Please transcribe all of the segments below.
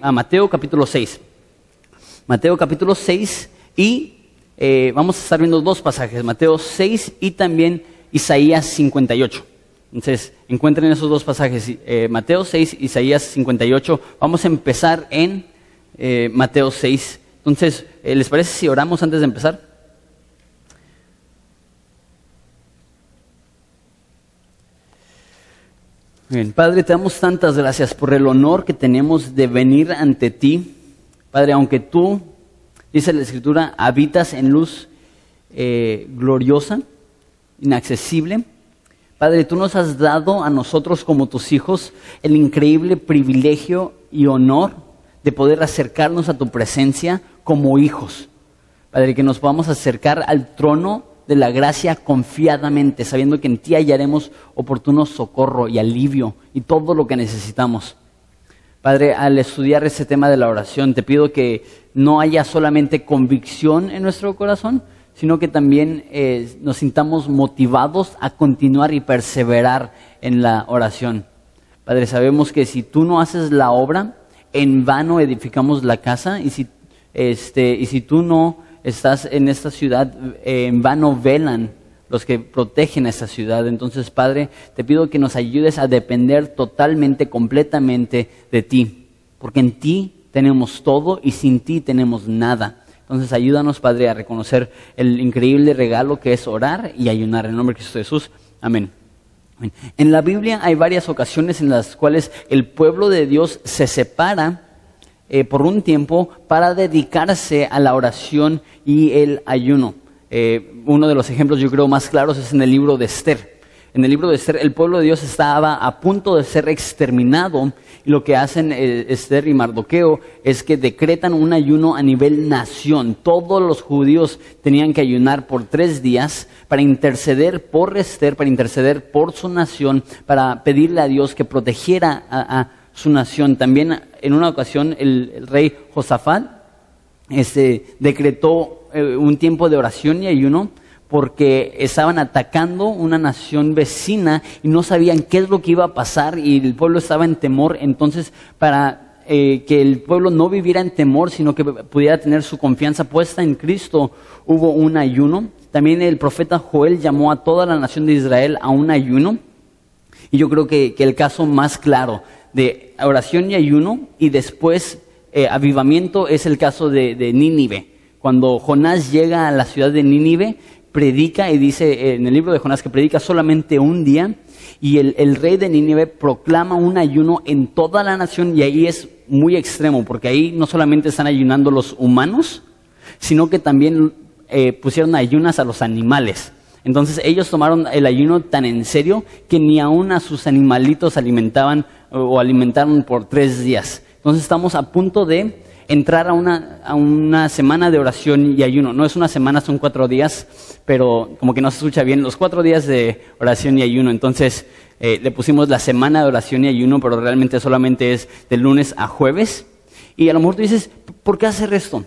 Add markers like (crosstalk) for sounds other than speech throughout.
a Mateo capítulo 6. Mateo capítulo 6 y eh, vamos a estar viendo dos pasajes, Mateo 6 y también Isaías 58. Entonces, encuentren esos dos pasajes, eh, Mateo 6, Isaías 58. Vamos a empezar en eh, Mateo 6. Entonces, ¿les parece si oramos antes de empezar? Padre, te damos tantas gracias por el honor que tenemos de venir ante ti. Padre, aunque tú, dice la Escritura, habitas en luz eh, gloriosa, inaccesible. Padre, tú nos has dado a nosotros como tus hijos el increíble privilegio y honor de poder acercarnos a tu presencia como hijos. Padre, que nos podamos acercar al trono de la gracia confiadamente, sabiendo que en ti hallaremos oportuno socorro y alivio y todo lo que necesitamos. Padre, al estudiar ese tema de la oración, te pido que no haya solamente convicción en nuestro corazón, sino que también eh, nos sintamos motivados a continuar y perseverar en la oración. Padre, sabemos que si tú no haces la obra, en vano edificamos la casa y si, este, y si tú no estás en esta ciudad, en vano velan los que protegen esta ciudad. Entonces, Padre, te pido que nos ayudes a depender totalmente, completamente de ti, porque en ti tenemos todo y sin ti tenemos nada. Entonces, ayúdanos, Padre, a reconocer el increíble regalo que es orar y ayunar. En el nombre de Cristo Jesús. Amén. En la Biblia hay varias ocasiones en las cuales el pueblo de Dios se separa eh, por un tiempo para dedicarse a la oración y el ayuno. Eh, uno de los ejemplos yo creo más claros es en el libro de Esther. En el libro de Esther el pueblo de Dios estaba a punto de ser exterminado y lo que hacen eh, Esther y Mardoqueo es que decretan un ayuno a nivel nación. Todos los judíos tenían que ayunar por tres días para interceder por Esther, para interceder por su nación, para pedirle a Dios que protegiera a su nación. También en una ocasión el, rey Josafat este, decretó eh, un tiempo de oración y ayuno porque estaban atacando una nación vecina y no sabían qué es lo que iba a pasar y el pueblo estaba en temor. Entonces, para eh, que el pueblo no viviera en temor, sino que pudiera tener su confianza puesta en Cristo, hubo un ayuno. También el profeta Joel llamó a toda la nación de Israel a un ayuno. Y yo creo que el caso más claro de oración y ayuno y después eh, avivamiento es el caso de, Nínive. Cuando Jonás llega a la ciudad de Nínive, predica y dice en el libro de Jonás que predica solamente un día y el, el, rey de Nínive proclama un ayuno en toda la nación y ahí es muy extremo porque ahí no solamente están ayunando los humanos, sino que también eh, pusieron ayunas a los animales. Entonces ellos tomaron el ayuno tan en serio que ni aún a sus animalitos alimentaban o alimentaron por tres días. Entonces estamos a punto de entrar a una, a una semana de oración y ayuno. No es una semana, son cuatro días, pero como que no se escucha bien, los cuatro días de oración y ayuno. Entonces eh, le pusimos la semana de oración y ayuno, pero realmente solamente es de lunes a jueves. Y a lo mejor tú dices, ¿por qué hacer esto?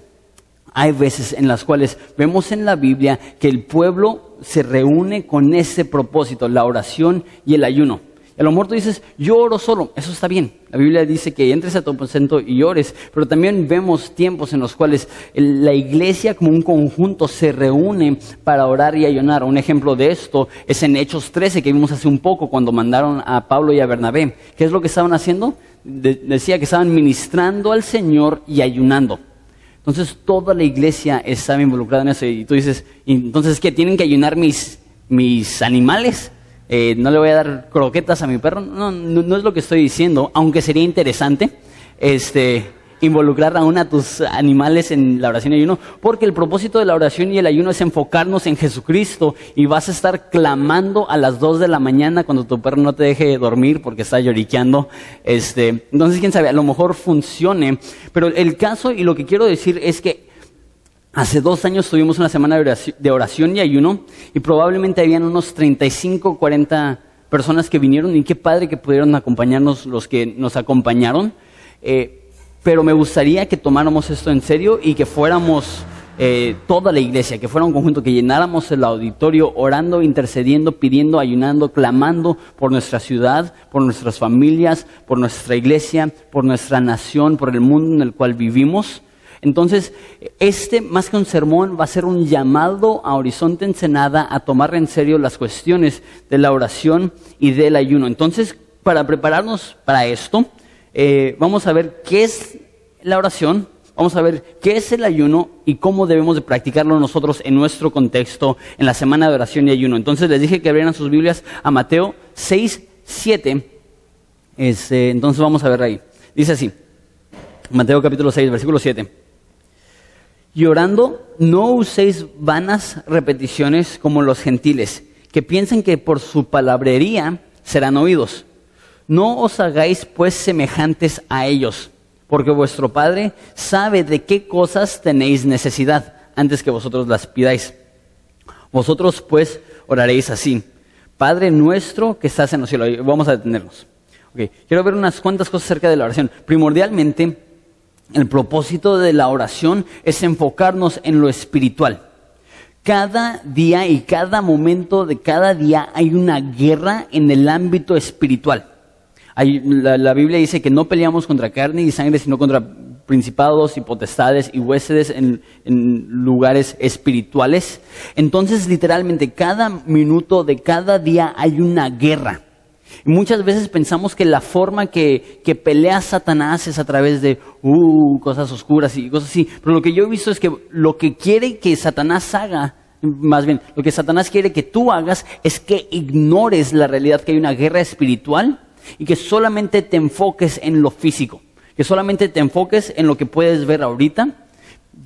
Hay veces en las cuales vemos en la Biblia que el pueblo se reúne con ese propósito, la oración y el ayuno. A lo mejor tú dices, yo oro solo, eso está bien. La Biblia dice que entres a tu aposento y ores, pero también vemos tiempos en los cuales la iglesia como un conjunto se reúne para orar y ayunar. Un ejemplo de esto es en Hechos 13 que vimos hace un poco cuando mandaron a Pablo y a Bernabé. ¿Qué es lo que estaban haciendo? decía que estaban ministrando al Señor y ayunando. Entonces toda la iglesia estaba involucrada en eso y tú dices, entonces ¿qué? ¿Tienen que ayunar mis, mis animales? Eh, no le voy a dar croquetas a mi perro. No, no, es lo que estoy diciendo, aunque sería interesante este, involucrar aún a tus animales en la oración y ayuno, porque el propósito de la oración y el ayuno es enfocarnos en Jesucristo y vas a estar clamando a las 2 de la mañana cuando tu perro no te deje dormir porque está lloriqueando. Este, entonces, quién sabe, a lo mejor funcione, pero el caso y lo que quiero decir es que Hace dos años tuvimos una semana de oración y ayuno y probablemente habían unos 35, 40 personas que vinieron y qué padre que pudieron acompañarnos los que nos acompañaron. Eh, pero me gustaría que tomáramos esto en serio y que fuéramos eh, toda la iglesia, que fuera un conjunto, que llenáramos el auditorio orando, intercediendo, pidiendo, ayunando, clamando por nuestra ciudad, por nuestras familias, por nuestra iglesia, por nuestra nación, por el mundo en el cual vivimos. Entonces, este, más que un sermón, va a ser un llamado a Horizonte Ensenada a tomar en serio las cuestiones de la oración y del ayuno. Entonces, para prepararnos para esto, eh, vamos a ver qué es la oración, vamos a ver qué es el ayuno y cómo debemos de practicarlo nosotros en nuestro contexto en la semana de oración y ayuno. Entonces les dije que abrieran sus Biblias a Mateo 6, 7. Este, entonces vamos a ver ahí. Dice así, Mateo capítulo 6, versículo 7. Y orando, no uséis vanas repeticiones como los gentiles, que piensen que por su palabrería serán oídos. No os hagáis pues semejantes a ellos, porque vuestro Padre sabe de qué cosas tenéis necesidad antes que vosotros las pidáis. Vosotros pues oraréis así. Padre nuestro que estás en los cielos. Vamos a detenernos. Quiero ver unas cuantas cosas acerca de la oración. Primordialmente, el propósito de la oración es enfocarnos en lo espiritual. Cada día y cada momento de cada día hay una guerra en el ámbito espiritual la, Biblia dice que no peleamos contra carne y sangre, sino contra principados y potestades y huéspedes en, lugares espirituales. Entonces, literalmente, cada minuto de cada día hay una guerra. Muchas veces pensamos que la forma que, que pelea Satanás es a través de uh, cosas oscuras y cosas así. Pero lo que yo he visto es que lo que quiere que Satanás haga, más bien, lo que Satanás quiere que tú hagas es que ignores la realidad que hay una guerra espiritual y que solamente te enfoques en lo físico, que solamente te enfoques en lo que puedes ver ahorita,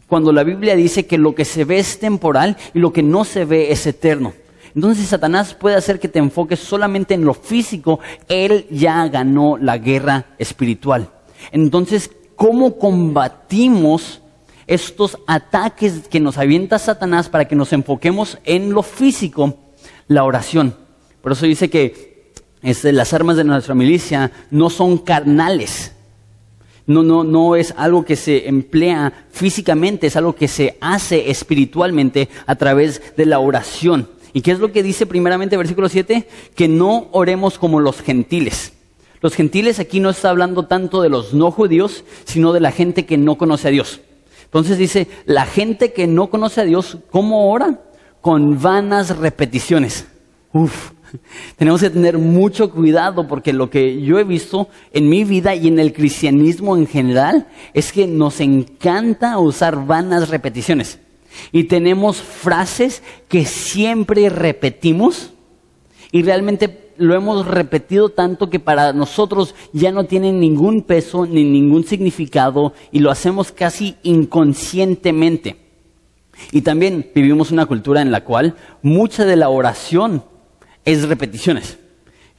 cuando la Biblia dice que lo que se ve es temporal y lo que no se ve es eterno. Entonces Satanás puede hacer que te enfoques solamente en lo físico, él ya ganó la guerra espiritual. Entonces, ¿cómo combatimos estos ataques que nos avienta Satanás para que nos enfoquemos en lo físico? La oración. Por eso dice que las armas de nuestra milicia no son carnales. No, no, no es algo que se emplea físicamente, es algo que se hace espiritualmente a través de la oración. ¿Y qué es lo que dice primeramente versículo 7? Que no oremos como los gentiles. Los gentiles aquí no está hablando tanto de los no judíos, sino de la gente que no conoce a Dios. Entonces dice, la gente que no conoce a Dios, ¿cómo ora? Con vanas repeticiones. Uf, (laughs) Tenemos que tener mucho cuidado porque lo que yo he visto en mi vida y en el cristianismo en general es que nos encanta usar vanas repeticiones. Y tenemos frases que siempre repetimos y realmente lo hemos repetido tanto que para nosotros ya no tienen ningún peso ni ningún significado y lo hacemos casi inconscientemente. Y también vivimos una cultura en la cual mucha de la oración es repeticiones.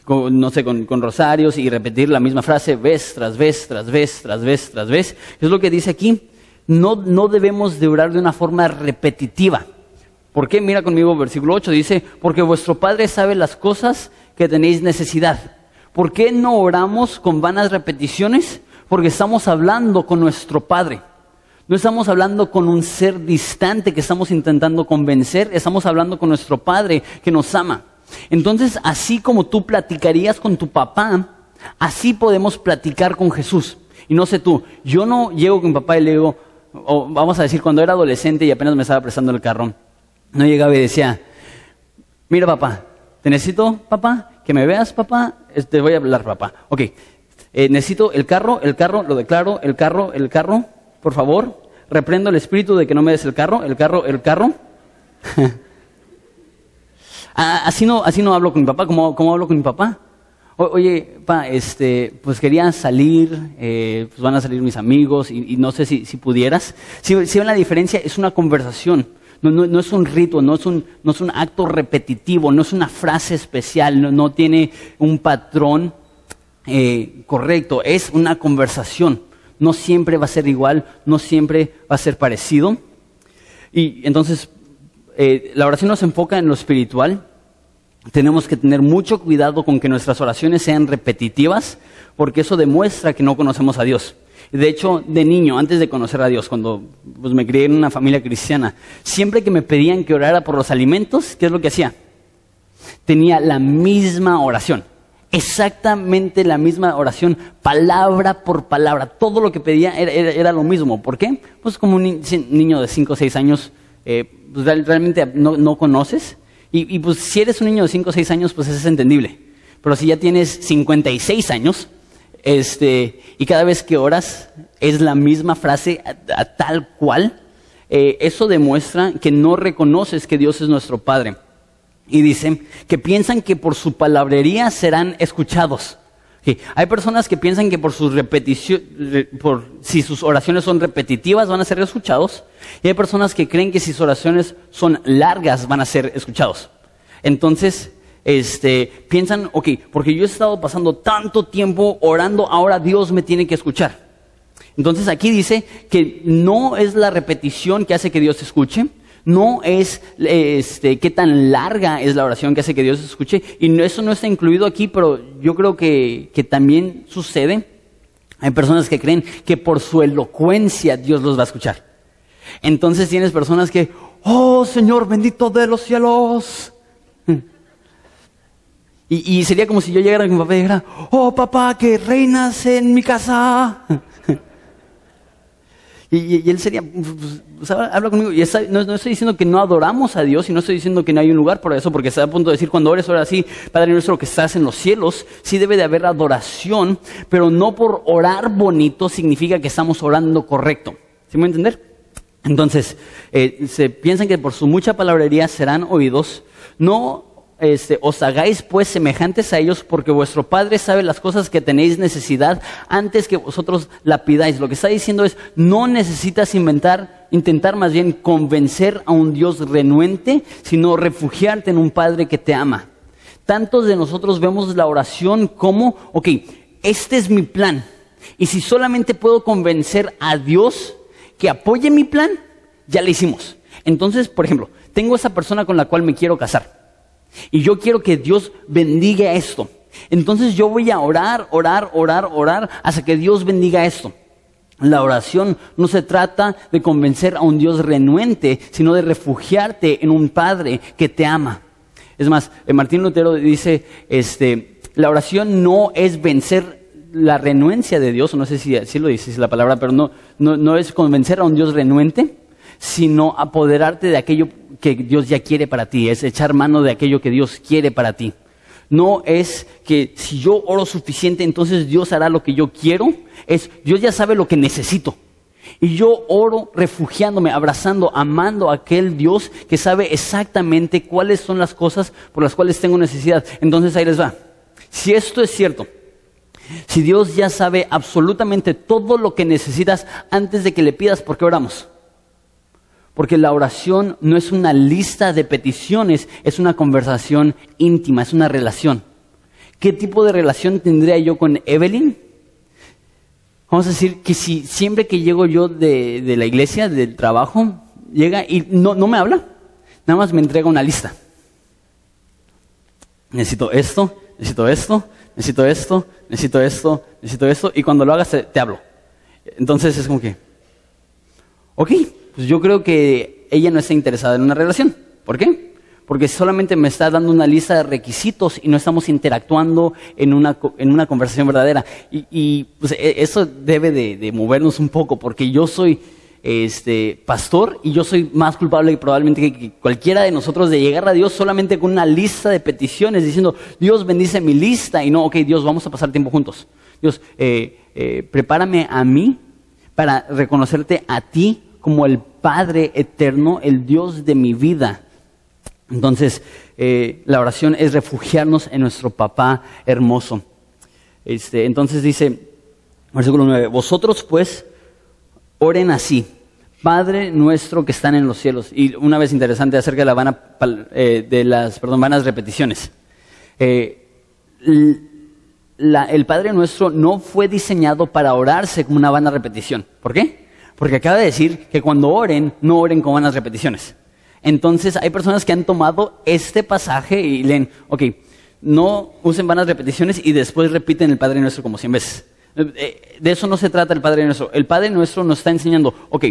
no sé, con, rosarios y repetir la misma frase vez tras vez, tras vez, tras vez, tras vez. Es lo que dice aquí. No, no debemos de orar de una forma repetitiva. ¿Por qué? Mira conmigo versículo 8, dice, porque vuestro Padre sabe las cosas que tenéis necesidad. ¿Por qué no oramos con vanas repeticiones? Porque estamos hablando con nuestro Padre. No estamos hablando con un ser distante que estamos intentando convencer, estamos hablando con nuestro Padre que nos ama. Entonces, así como tú platicarías con tu papá, así podemos platicar con Jesús. Y no sé tú, yo no llego con mi papá y le digo, o vamos a decir, cuando era adolescente y apenas me estaba prestando el carro, no llegaba y decía, mira papá, te necesito, papá, que me veas, papá, te voy a hablar, papá. Ok, eh, necesito el carro, el carro, lo declaro, el carro, el carro, por favor, reprendo el espíritu de que no me des el carro, el carro, el carro. (laughs) Ah, así, no, así no hablo con mi papá, como, hablo con mi papá. oye, papá, este, pues quería salir, eh, pues van a salir mis amigos y, no sé si, pudieras. Si, ven la diferencia, es una conversación. No, es un rito, no es un, no es un acto repetitivo, no es una frase especial, no, tiene un patrón eh, correcto, es una conversación. No siempre va a ser igual, no siempre va a ser parecido. Y entonces eh, la oración nos enfoca en lo espiritual. Tenemos que tener mucho cuidado con que nuestras oraciones sean repetitivas, porque eso demuestra que no conocemos a Dios. De hecho, de niño, antes de conocer a Dios, cuando pues, me crié en una familia cristiana, siempre que me pedían que orara por los alimentos, ¿qué es lo que hacía? Tenía la misma oración, exactamente la misma oración, palabra por palabra. Todo lo que pedía era, lo mismo. ¿Por qué? Pues como un niño de 5 o 6 años, eh, pues, realmente no, conoces. Y, y, pues si eres un niño de 5 o 6 años, pues eso es entendible. Pero si ya tienes 56 años, este, y cada vez que oras es la misma frase a, tal cual, eh, eso demuestra que no reconoces que Dios es nuestro Padre. Y dice que piensan que por su palabrería serán escuchados. Hay personas que piensan que por sus si sus oraciones son repetitivas van a ser escuchados. Y hay personas que creen que si sus oraciones son largas van a ser escuchados. Entonces, este, piensan, ok, porque yo he estado pasando tanto tiempo orando, ahora Dios me tiene que escuchar. Entonces aquí dice que no es la repetición que hace que Dios escuche, no es este, qué tan larga es la oración que hace que Dios escuche, y eso no está incluido aquí, pero yo creo que, que también sucede. Hay personas que creen que por su elocuencia Dios los va a escuchar. Entonces tienes personas que, oh Señor bendito de los cielos, (laughs) y, sería como si yo llegara con mi papá y dijera, oh papá, que reinas en mi casa. Y, él sería, pues, pues, habla conmigo. Y no, estoy diciendo que no adoramos a Dios y no estoy diciendo que no hay un lugar por eso, porque está a punto de decir, cuando ores, ora así, Padre nuestro que estás en los cielos, sí debe de haber adoración, pero no por orar bonito significa que estamos orando correcto. ¿Sí me voy entender? Entonces, eh, se piensan que por su mucha palabrería serán oídos, no este, os hagáis pues semejantes a ellos porque vuestro Padre sabe las cosas que tenéis necesidad antes que vosotros la pidáis. Lo que está diciendo es, no necesitas inventar, intentar más bien convencer a un Dios renuente, sino refugiarte en un Padre que te ama. Tantos de nosotros vemos la oración como, ok, este es mi plan. Y si solamente puedo convencer a Dios que apoye mi plan, ya lo hicimos. Entonces, por ejemplo, tengo esa persona con la cual me quiero casar. Y yo quiero que Dios bendiga esto. Entonces yo voy a orar, orar, orar, orar hasta que Dios bendiga esto. La oración no se trata de convencer a un Dios renuente, sino de refugiarte en un Padre que te ama. Es más, eh, Martín Lutero dice, este, la oración no es vencer la renuencia de Dios, no sé si, si lo dice la palabra, pero no, no, no es convencer a un Dios renuente, sino apoderarte de aquello que Dios ya quiere para ti, es echar mano de aquello que Dios quiere para ti. No es que si yo oro suficiente, entonces Dios hará lo que yo quiero, es Dios ya sabe lo que necesito. Y yo oro refugiándome, abrazando, amando a aquel Dios que sabe exactamente cuáles son las cosas por las cuales tengo necesidad. Entonces ahí les va. Si esto es cierto, si Dios ya sabe absolutamente todo lo que necesitas antes de que le pidas, ¿por qué oramos? Porque la oración no es una lista de peticiones, es una conversación íntima, es una relación. ¿Qué tipo de relación tendría yo con Evelyn? Vamos a decir que si siempre que llego yo de, la iglesia, del trabajo, llega y no, me habla, nada más me entrega una lista. Necesito esto, necesito esto, necesito esto, necesito esto, necesito esto, y cuando lo hagas te hablo. Entonces es como que, ok, pues yo creo que ella no está interesada en una relación. ¿Por qué? Porque solamente me está dando una lista de requisitos y no estamos interactuando en una, en una conversación verdadera. Y, pues, e, eso debe de, movernos un poco, porque yo soy este, pastor y yo soy más culpable probablemente que, cualquiera de nosotros de llegar a Dios solamente con una lista de peticiones diciendo, Dios bendice mi lista y no, ok, Dios, vamos a pasar tiempo juntos. Dios, eh, eh, prepárame a mí para reconocerte a ti como el Padre eterno, el Dios de mi vida. Entonces, eh, la oración es refugiarnos en nuestro papá hermoso. Este, entonces dice, versículo 9, vosotros pues oren así, Padre nuestro que están en los cielos. Y una vez interesante acerca de, la eh, de las perdón, vanas repeticiones. Eh, el Padre nuestro no fue diseñado para orarse como una vana repetición. ¿Por qué? Porque acaba de decir que cuando oren, no oren con vanas repeticiones. Entonces hay personas que han tomado este pasaje y leen, ok, no usen vanas repeticiones y después repiten el Padre Nuestro como cien veces. Eh, De eso no se trata el Padre Nuestro. El Padre Nuestro nos está enseñando, ok,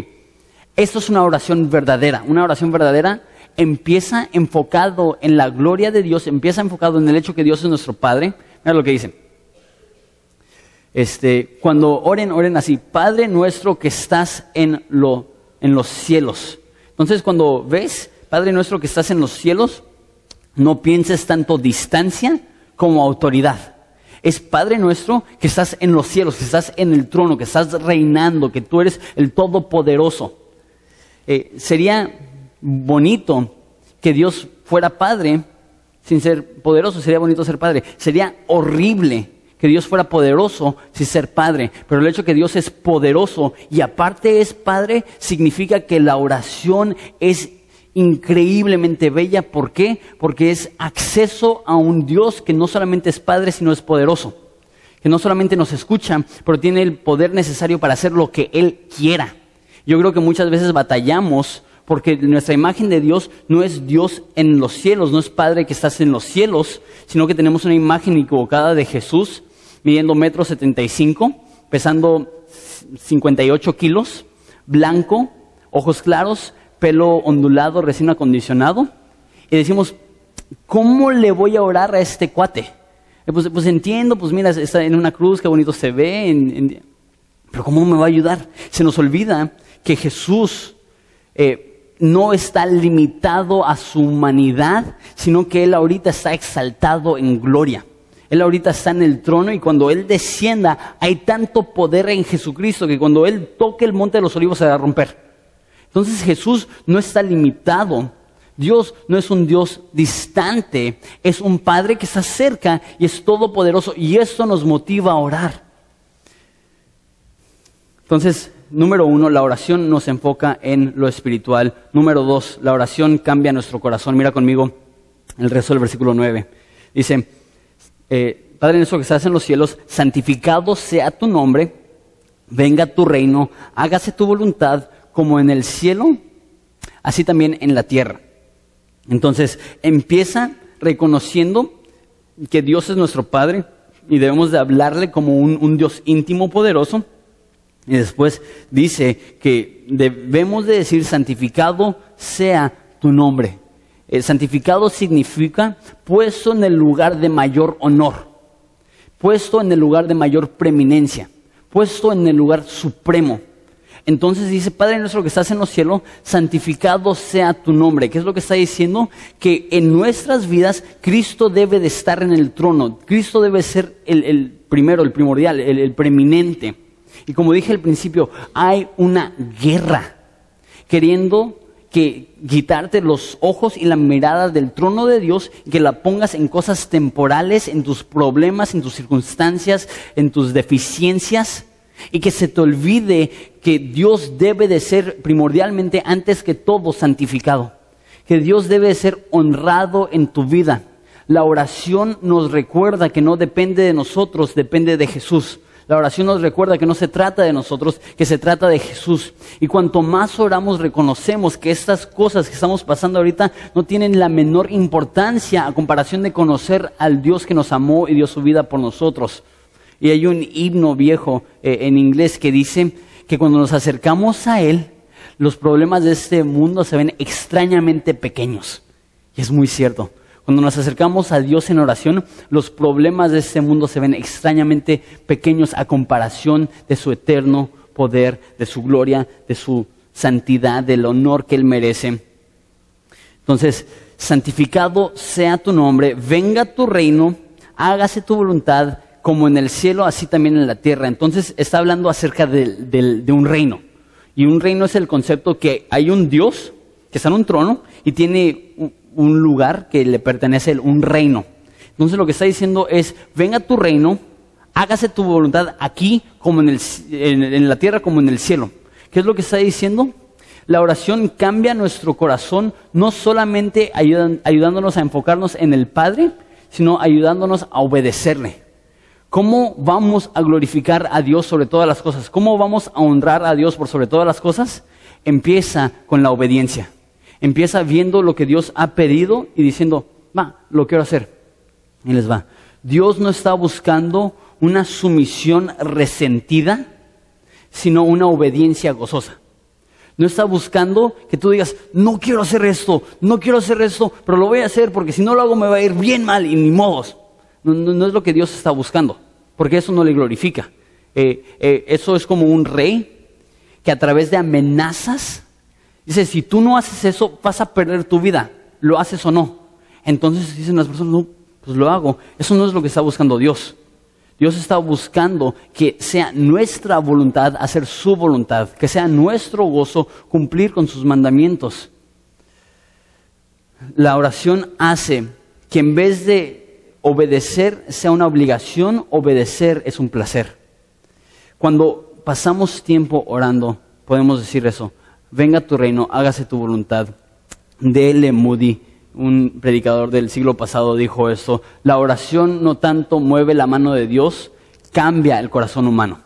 esto es una oración verdadera. Una oración verdadera empieza enfocado en la gloria de Dios, empieza enfocado en el hecho que Dios es nuestro Padre. Mira lo que dice. Este, cuando oren, oren así, Padre nuestro que estás en, lo, en los cielos. Entonces, cuando ves, Padre nuestro que estás en los cielos, no pienses tanto distancia como autoridad. Es Padre nuestro que estás en los cielos, que estás en el trono, que estás reinando, que tú eres el Todopoderoso. Eh, sería bonito que Dios fuera Padre sin ser poderoso, sería bonito ser Padre. Sería horrible que Dios fuera poderoso sin ser Padre. Pero el hecho de que Dios es poderoso y aparte es Padre significa que la oración es increíblemente bella. ¿Por qué? Porque es acceso a un Dios que no solamente es Padre, sino es poderoso. Que no solamente nos escucha, pero tiene el poder necesario para hacer lo que Él quiera. Yo creo que muchas veces batallamos porque nuestra imagen de Dios no es Dios en los cielos, no es Padre que estás en los cielos, sino que tenemos una imagen equivocada de Jesús midiendo metro setenta y cinco, pesando 58 kilos, blanco, ojos claros, pelo ondulado, recién acondicionado. Y decimos, ¿cómo le voy a orar a este cuate? Pues, pues entiendo, pues mira, está en una cruz, qué bonito se ve, pero ¿cómo me va a ayudar? Se nos olvida que Jesús eh, no está limitado a su humanidad, sino que Él ahorita está exaltado en gloria. Él ahorita está en el trono y cuando Él descienda hay tanto poder en Jesucristo que cuando Él toque el monte de los olivos se va a romper. Entonces Jesús no está limitado. Dios no es un Dios distante, es un Padre que está cerca y es todopoderoso y esto nos motiva a orar. Entonces, número uno, la oración nos enfoca en lo espiritual. Número dos, la oración cambia nuestro corazón. Mira conmigo el resto del versículo 9. Dice, eh, Padre nuestro que estás en los cielos, santificado sea tu nombre, venga tu reino, hágase tu voluntad como en el cielo, así también en la tierra. Entonces, empieza reconociendo que Dios es nuestro Padre y debemos de hablarle como un, un Dios íntimo, poderoso. Y después dice que debemos de decir, santificado sea tu nombre. El santificado significa puesto en el lugar de mayor honor, puesto en el lugar de mayor preeminencia, puesto en el lugar supremo. Entonces dice, Padre nuestro que estás en los cielos, santificado sea tu nombre. ¿Qué es lo que está diciendo? Que en nuestras vidas Cristo debe de estar en el trono. Cristo debe ser el, primero, el primordial, el, el preeminente. Y como dije al principio, hay una guerra queriendo que quitarte los ojos y la mirada del trono de Dios que la pongas en cosas temporales, en tus problemas, en tus circunstancias, en tus deficiencias y que se te olvide que Dios debe de ser primordialmente antes que todo santificado, que Dios debe de ser honrado en tu vida. La oración nos recuerda que no depende de nosotros, depende de Jesús. La oración nos recuerda que no se trata de nosotros, que se trata de Jesús. Y cuanto más oramos, reconocemos que estas cosas que estamos pasando ahorita no tienen la menor importancia a comparación de conocer al Dios que nos amó y dio su vida por nosotros. Y hay un himno viejo eh, en inglés que dice que cuando nos acercamos a Él, los problemas de este mundo se ven extrañamente pequeños. Y es muy cierto. Cuando nos acercamos a Dios en oración, los problemas de este mundo se ven extrañamente pequeños a comparación de su eterno poder, de su gloria, de su santidad, del honor que Él merece. Entonces, santificado sea tu nombre, venga tu reino, hágase tu voluntad, como en el cielo, así también en la tierra. Entonces, está hablando acerca de, de- un reino. Y un reino es el concepto que hay un Dios que está en un trono y tiene un- lugar que le pertenece, un reino. Entonces, lo que está diciendo es, venga tu reino, hágase tu voluntad aquí como en, el en- la tierra como en el cielo. ¿Qué es lo que está diciendo? La oración cambia nuestro corazón, no solamente ayudándonos a enfocarnos en el Padre, sino ayudándonos a obedecerle. ¿Cómo vamos a glorificar a Dios sobre todas las cosas? ¿Cómo vamos a honrar a Dios por sobre todas las cosas? Empieza con la obediencia. Empieza viendo lo que Dios ha pedido y diciendo, va, lo quiero hacer. Y les va. Dios no está buscando una sumisión resentida, sino una obediencia gozosa. No está buscando que tú digas, no quiero hacer esto, no quiero hacer esto, pero lo voy a hacer porque si no lo hago me va a ir bien mal y ni modos. No, no es lo que Dios está buscando, porque eso no le glorifica. Eh, eh, eso es como un rey que a través de amenazas dice, si tú no haces eso, vas a perder tu vida, lo haces o no. Entonces dicen las personas, no, pues lo hago. Eso no es lo que está buscando Dios. Dios está buscando que sea nuestra voluntad hacer su voluntad, que sea nuestro gozo cumplir con sus mandamientos. La oración hace que en vez de obedecer sea una obligación, obedecer es un placer. Cuando pasamos tiempo orando, podemos decir eso, venga tu reino, hágase tu voluntad. Dele Moody un predicador del siglo pasado dijo esto, la oración no tanto mueve la mano de Dios, cambia el corazón humano.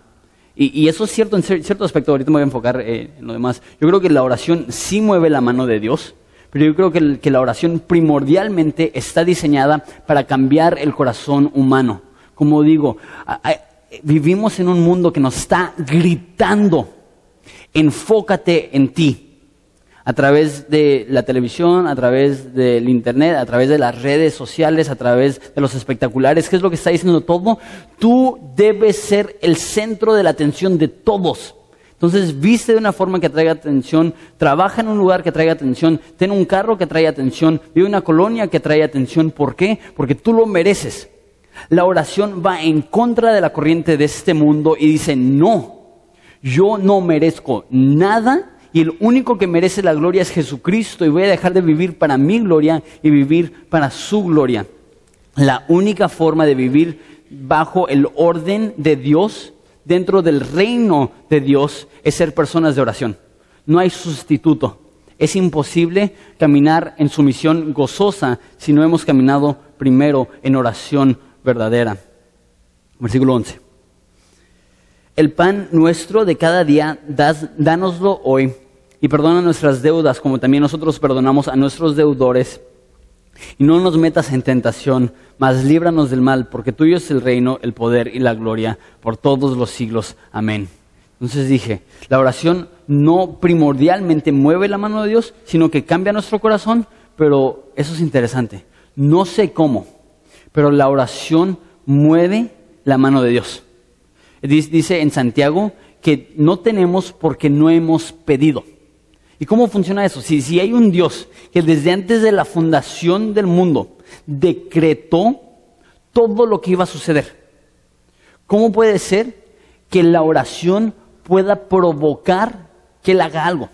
Y, eso es cierto en cierto aspecto, ahorita me voy a enfocar eh, en lo demás. Yo creo que la oración sí mueve la mano de Dios, pero yo creo que la oración primordialmente está diseñada para cambiar el corazón humano. Como digo, vivimos en un mundo que nos está gritando, enfócate en ti a través de la televisión, a través del internet, a través de las redes sociales, a través de los espectaculares. ¿Qué es lo que está diciendo todo? Tú debes ser el centro de la atención de todos. Entonces, viste de una forma que atraiga atención, trabaja en un lugar que atraiga atención, ten un carro que atraiga atención, vive una colonia que atraiga atención. ¿Por qué? Porque tú lo mereces. La oración va en contra de la corriente de este mundo y dice, no, yo no merezco nada y el único que merece la gloria es Jesucristo y voy a dejar de vivir para mi gloria y vivir para su gloria. La única forma de vivir bajo el orden de Dios, dentro del reino de Dios, es ser personas de oración. No hay sustituto. Es imposible caminar en sumisión gozosa si no hemos caminado primero en oración verdadera. Versículo 11 el pan nuestro de cada día, dánoslo hoy y perdona nuestras deudas como también nosotros perdonamos a nuestros deudores. Y no nos metas en tentación, mas líbranos del mal, porque tuyo es el reino, el poder y la gloria por todos los siglos. Amén. Entonces dije, la oración no primordialmente mueve la mano de Dios, sino que cambia nuestro corazón, pero eso es interesante. No sé cómo, pero la oración mueve la mano de Dios. Dice en Santiago que no tenemos porque no hemos pedido. ¿Y cómo funciona eso? Si, si hay un Dios que desde antes de la fundación del mundo decretó todo lo que iba a suceder, ¿cómo puede ser que la oración pueda provocar que él haga algo?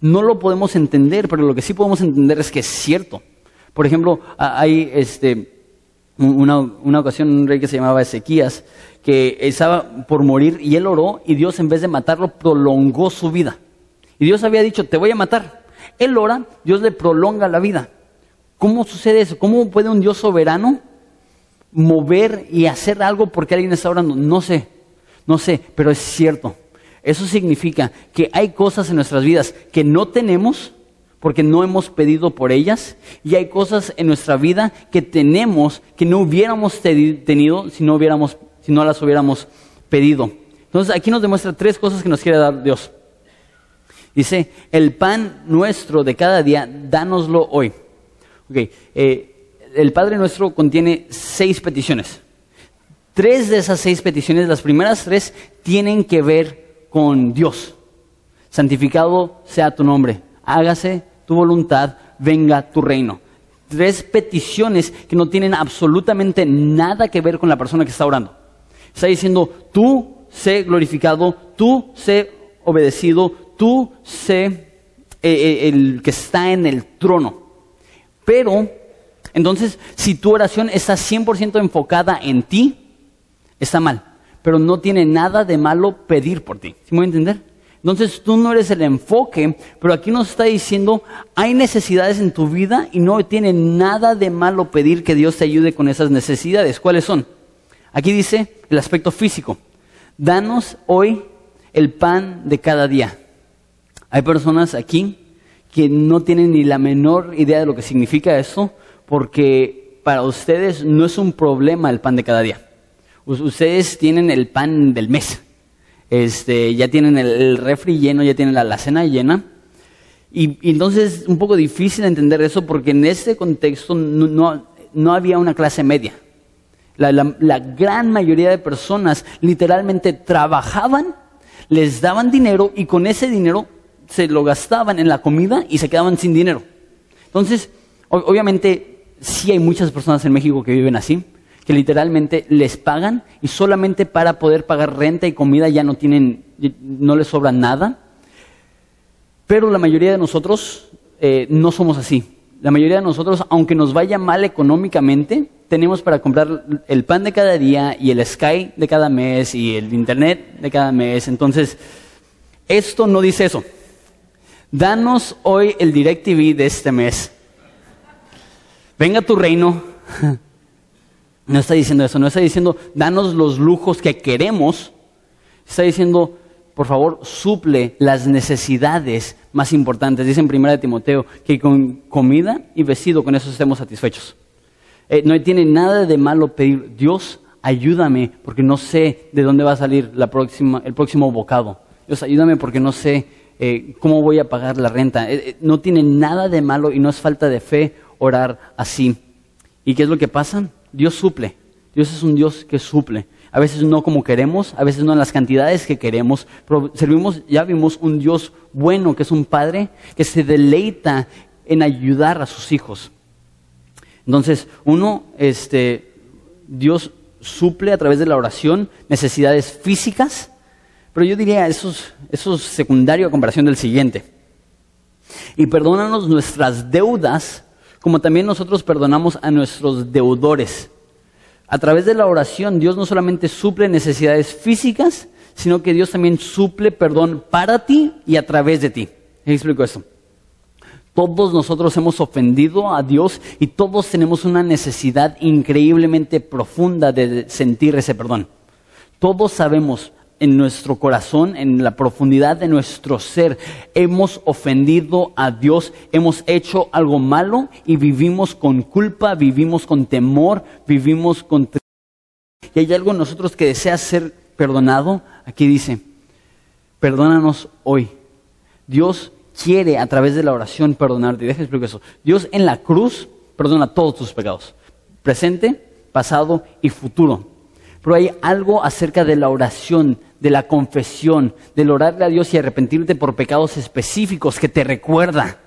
No lo podemos entender, pero lo que sí podemos entender es que es cierto. Por ejemplo, hay este, una, una ocasión un rey que se llamaba Ezequías que estaba por morir y él oró y Dios en vez de matarlo prolongó su vida. Y Dios había dicho, te voy a matar. Él ora, Dios le prolonga la vida. ¿Cómo sucede eso? ¿Cómo puede un Dios soberano mover y hacer algo porque alguien está orando? No sé, no sé, pero es cierto. Eso significa que hay cosas en nuestras vidas que no tenemos porque no hemos pedido por ellas y hay cosas en nuestra vida que tenemos que no hubiéramos tenido si no hubiéramos si no las hubiéramos pedido. Entonces aquí nos demuestra tres cosas que nos quiere dar Dios. Dice, el pan nuestro de cada día, dánoslo hoy. Okay. Eh, el Padre nuestro contiene seis peticiones. Tres de esas seis peticiones, las primeras tres, tienen que ver con Dios. Santificado sea tu nombre, hágase tu voluntad, venga tu reino. Tres peticiones que no tienen absolutamente nada que ver con la persona que está orando. Está diciendo, tú sé glorificado, tú sé obedecido, tú sé eh, eh, el que está en el trono. Pero, entonces, si tu oración está 100% enfocada en ti, está mal. Pero no tiene nada de malo pedir por ti. ¿Sí me voy a entender? Entonces tú no eres el enfoque, pero aquí nos está diciendo, hay necesidades en tu vida y no tiene nada de malo pedir que Dios te ayude con esas necesidades. ¿Cuáles son? Aquí dice el aspecto físico. Danos hoy el pan de cada día. Hay personas aquí que no tienen ni la menor idea de lo que significa eso, porque para ustedes no es un problema el pan de cada día. ustedes tienen el pan del mes. Este, ya tienen el, refri lleno, ya tienen la alacena llena. Y, entonces es un poco difícil entender eso porque en ese contexto no, no, había una clase media. La, la, gran mayoría de personas literalmente trabajaban, les daban dinero y con ese dinero se lo gastaban en la comida y se quedaban sin dinero. Entonces, obviamente, sí hay muchas personas en México que viven así, que literalmente les pagan y solamente para poder pagar renta y comida ya no tienen, no les sobra nada. Pero la mayoría de nosotros eh, no somos así. La mayoría de nosotros, aunque nos vaya mal económicamente, tenemos para comprar el pan de cada día y el Sky de cada mes y el Internet de cada mes. Entonces, esto no dice eso. Danos hoy el DirecTV de este mes. Venga tu reino. (laughs) No está diciendo eso, no está diciendo danos los lujos que queremos. Está diciendo, por favor, suple las necesidades más importantes. Dice en 1 de Timoteo que con comida y vestido con eso estemos satisfechos. Eh, no tiene nada de malo pedir, Dios, ayúdame porque no sé de dónde va a salir la próxima, el próximo bocado. Dios, ayúdame porque no sé eh, cómo voy a pagar la renta. Eh, no tiene nada de malo y no es falta de fe orar así. ¿Y qué es lo que pasa? Dios suple. Dios es un Dios que suple. A veces no como queremos, a veces no en las cantidades que queremos, pero servimos, ya vimos un Dios bueno, que es un Padre que se deleita en ayudar a sus hijos. Entonces, uno, este, Dios suple a través de la oración necesidades físicas, pero yo diría eso es, eso es secundario a comparación del siguiente. Y perdónanos nuestras deudas como también nosotros perdonamos a nuestros deudores. A través de la oración, Dios no solamente suple necesidades físicas, sino que Dios también suple perdón para ti y a través de ti. explico esto? Todos nosotros hemos ofendido a Dios y todos tenemos una necesidad increíblemente profunda de sentir ese perdón. Todos sabemos en nuestro corazón, en la profundidad de nuestro ser, hemos ofendido a Dios, hemos hecho algo malo y vivimos con culpa, vivimos con temor, vivimos con... Y hay algo en nosotros que desea ser perdonado. Aquí dice, perdónanos hoy. Dios quiere a través de la oración perdonarte. Déjame explicar eso. Dios en la cruz perdona todos tus pecados, presente, pasado y futuro. Pero hay algo acerca de la oración, de la confesión, del orarle a Dios y arrepentirte por pecados específicos que te recuerda.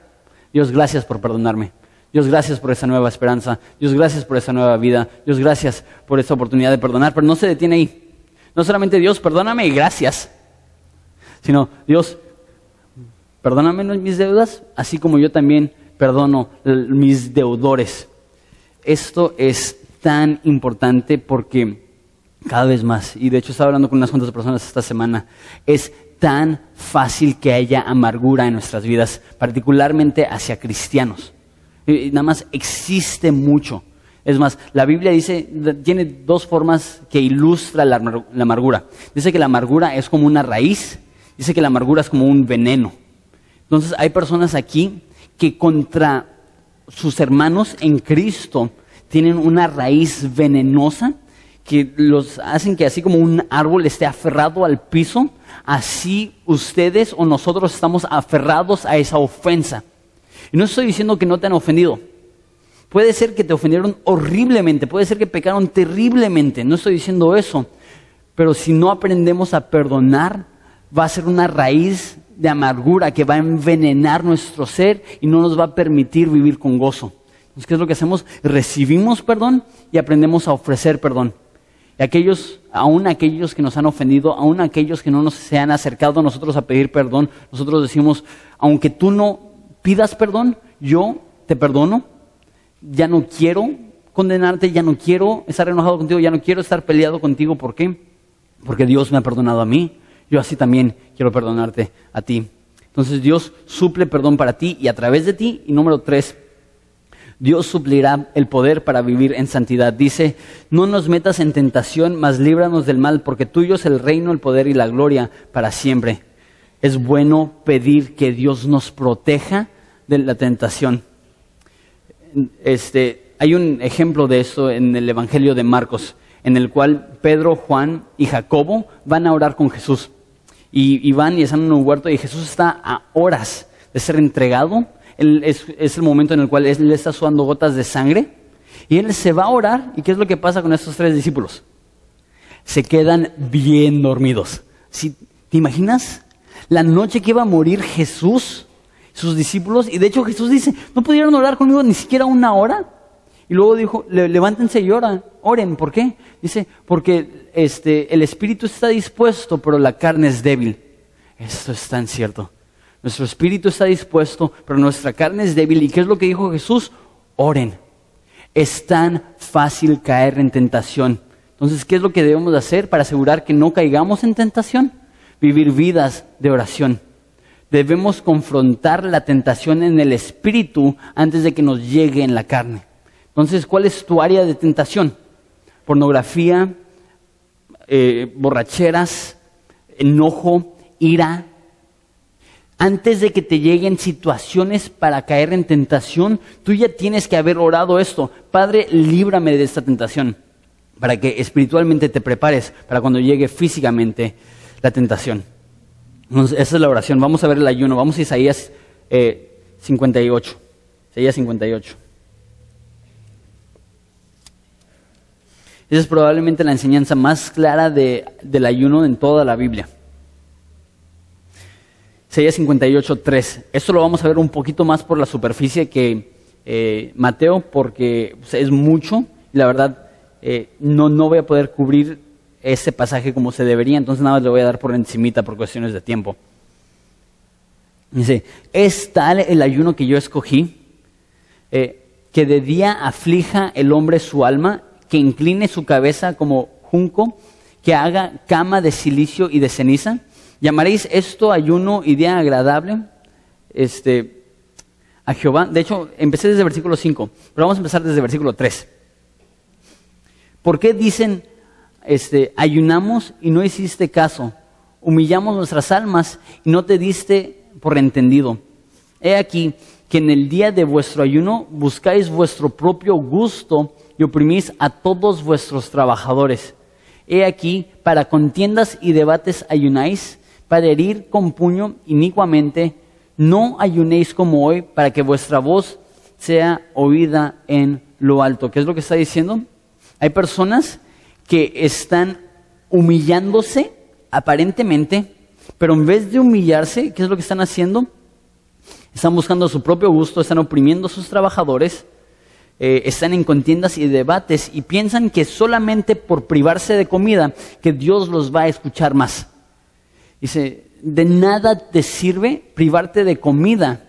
Dios, gracias por perdonarme. Dios, gracias por esa nueva esperanza. Dios, gracias por esa nueva vida. Dios, gracias por esta oportunidad de perdonar. Pero no se detiene ahí. No solamente Dios, perdóname y gracias. Sino, Dios, perdóname mis deudas, así como yo también perdono mis deudores. Esto es tan importante porque cada vez más, y de hecho estaba hablando con unas cuantas personas esta semana, es tan fácil que haya amargura en nuestras vidas, particularmente hacia cristianos. Y nada más existe mucho. Es más, la Biblia dice, tiene dos formas que ilustra la, la, amargura. Dice que la amargura es como una raíz, dice que la amargura es como un veneno. Entonces hay personas aquí que contra sus hermanos en Cristo tienen una raíz venenosa que los hacen que así como un árbol esté aferrado al piso, así ustedes o nosotros estamos aferrados a esa ofensa. Y no estoy diciendo que no te han ofendido. Puede ser que te ofendieron horriblemente, puede ser que pecaron terriblemente, no estoy diciendo eso. Pero si no aprendemos a perdonar, va a ser una raíz de amargura que va a envenenar nuestro ser y no nos va a permitir vivir con gozo. Entonces, ¿qué es lo que hacemos? Recibimos perdón y aprendemos a ofrecer perdón. Y aquellos, aún aquellos que nos han ofendido, aún aquellos que no nos se han acercado a nosotros a pedir perdón, nosotros decimos, aunque tú no pidas perdón, yo te perdono, ya no quiero condenarte, ya no quiero estar enojado contigo, ya no quiero estar peleado contigo. ¿Por qué? Porque Dios me ha perdonado a mí, yo así también quiero perdonarte a ti. Entonces Dios suple perdón para ti y a través de ti. Y número tres, Dios suplirá el poder para vivir en santidad. Dice, no nos metas en tentación, mas líbranos del mal, porque tuyo es el reino, el poder y la gloria para siempre. Es bueno pedir que Dios nos proteja de la tentación. Este, hay un ejemplo de esto en el Evangelio de Marcos. en el cual Pedro, Juan y Jacobo van a orar con Jesús. Y, van y están en un huerto y Jesús está a horas de ser entregado. Es, el momento en el cual él está sudando gotas de sangre. Y él se va a orar. ¿Y qué es lo que pasa con estos tres discípulos? Se quedan bien dormidos. ¿Te imaginas? La noche que iba a morir Jesús, sus discípulos, y de hecho Jesús dice, no pudieron orar conmigo ni siquiera una hora. Y luego dijo, levántense y oren, ¿por qué? Dice, porque este, el espíritu está dispuesto, pero la carne es débil. Esto es tan cierto. Nuestro espíritu está dispuesto, pero nuestra carne es débil. ¿Y qué es lo que dijo Jesús? Oren. Es tan fácil caer en tentación. Entonces, ¿qué es lo que debemos hacer para asegurar que no caigamos en tentación? Vivir vidas de oración. Debemos confrontar la tentación en el espíritu antes de que nos llegue en la carne. Entonces, ¿cuál es tu área de tentación? Pornografía, eh, borracheras, enojo, ira. Antes de que te lleguen situaciones para caer en tentación, tú ya tienes que haber orado esto. Padre, líbrame de esta tentación, para que espiritualmente te prepares para cuando llegue físicamente la tentación. esa es la oración. Vamos a ver el ayuno. Vamos a Isaías 58. Eh, Isaías 58. Esa es probablemente la enseñanza más clara del ayuno en toda la Biblia. Isaías 58, 3. Esto lo vamos a ver un poquito más por la superficie que eh, Mateo, porque es mucho. Y la verdad, eh, no, no voy a poder cubrir ese pasaje como se debería, entonces nada más le voy a dar por encimita por cuestiones de tiempo. Dice, es tal el ayuno que yo escogí, eh, que de día aflija el hombre su alma que incline su cabeza como junco, que haga cama de silicio y de ceniza. ¿Llamaréis esto ayuno y día agradable este, a Jehová? De hecho, empecé desde el versículo 5, pero vamos a empezar desde el versículo 3. ¿Por qué dicen, este, ayunamos y no hiciste caso? Humillamos nuestras almas y no te diste por entendido. He aquí que en el día de vuestro ayuno buscáis vuestro propio gusto y oprimís a todos vuestros trabajadores. He aquí, para contiendas y debates ayunáis, para herir con puño inicuamente, no ayunéis como hoy, para que vuestra voz sea oída en lo alto. ¿Qué es lo que está diciendo? Hay personas que están humillándose aparentemente, pero en vez de humillarse, ¿qué es lo que están haciendo? Están buscando su propio gusto, están oprimiendo a sus trabajadores eh, están en contiendas y debates y piensan que solamente por privarse de comida que Dios los va a escuchar más. Dice, de nada te sirve privarte de comida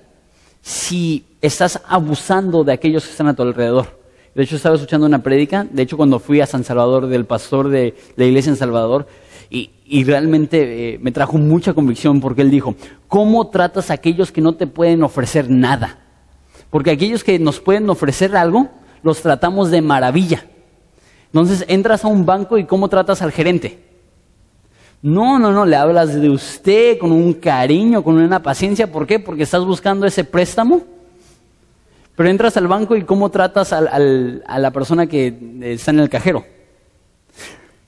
si estás abusando de aquellos que están a tu alrededor. De hecho, estaba escuchando una prédica, de hecho, cuando fui a San Salvador, del pastor de la iglesia en Salvador, y, realmente eh, me trajo mucha convicción porque él dijo, ¿cómo tratas a aquellos que no te pueden ofrecer nada? Porque aquellos que nos pueden ofrecer algo, los tratamos de maravilla. Entonces entras a un banco y ¿cómo tratas al gerente? No, no, no, le hablas de usted con un cariño, con una paciencia. ¿Por qué? Porque estás buscando ese préstamo. Pero entras al banco y ¿cómo tratas a la persona que está en el cajero?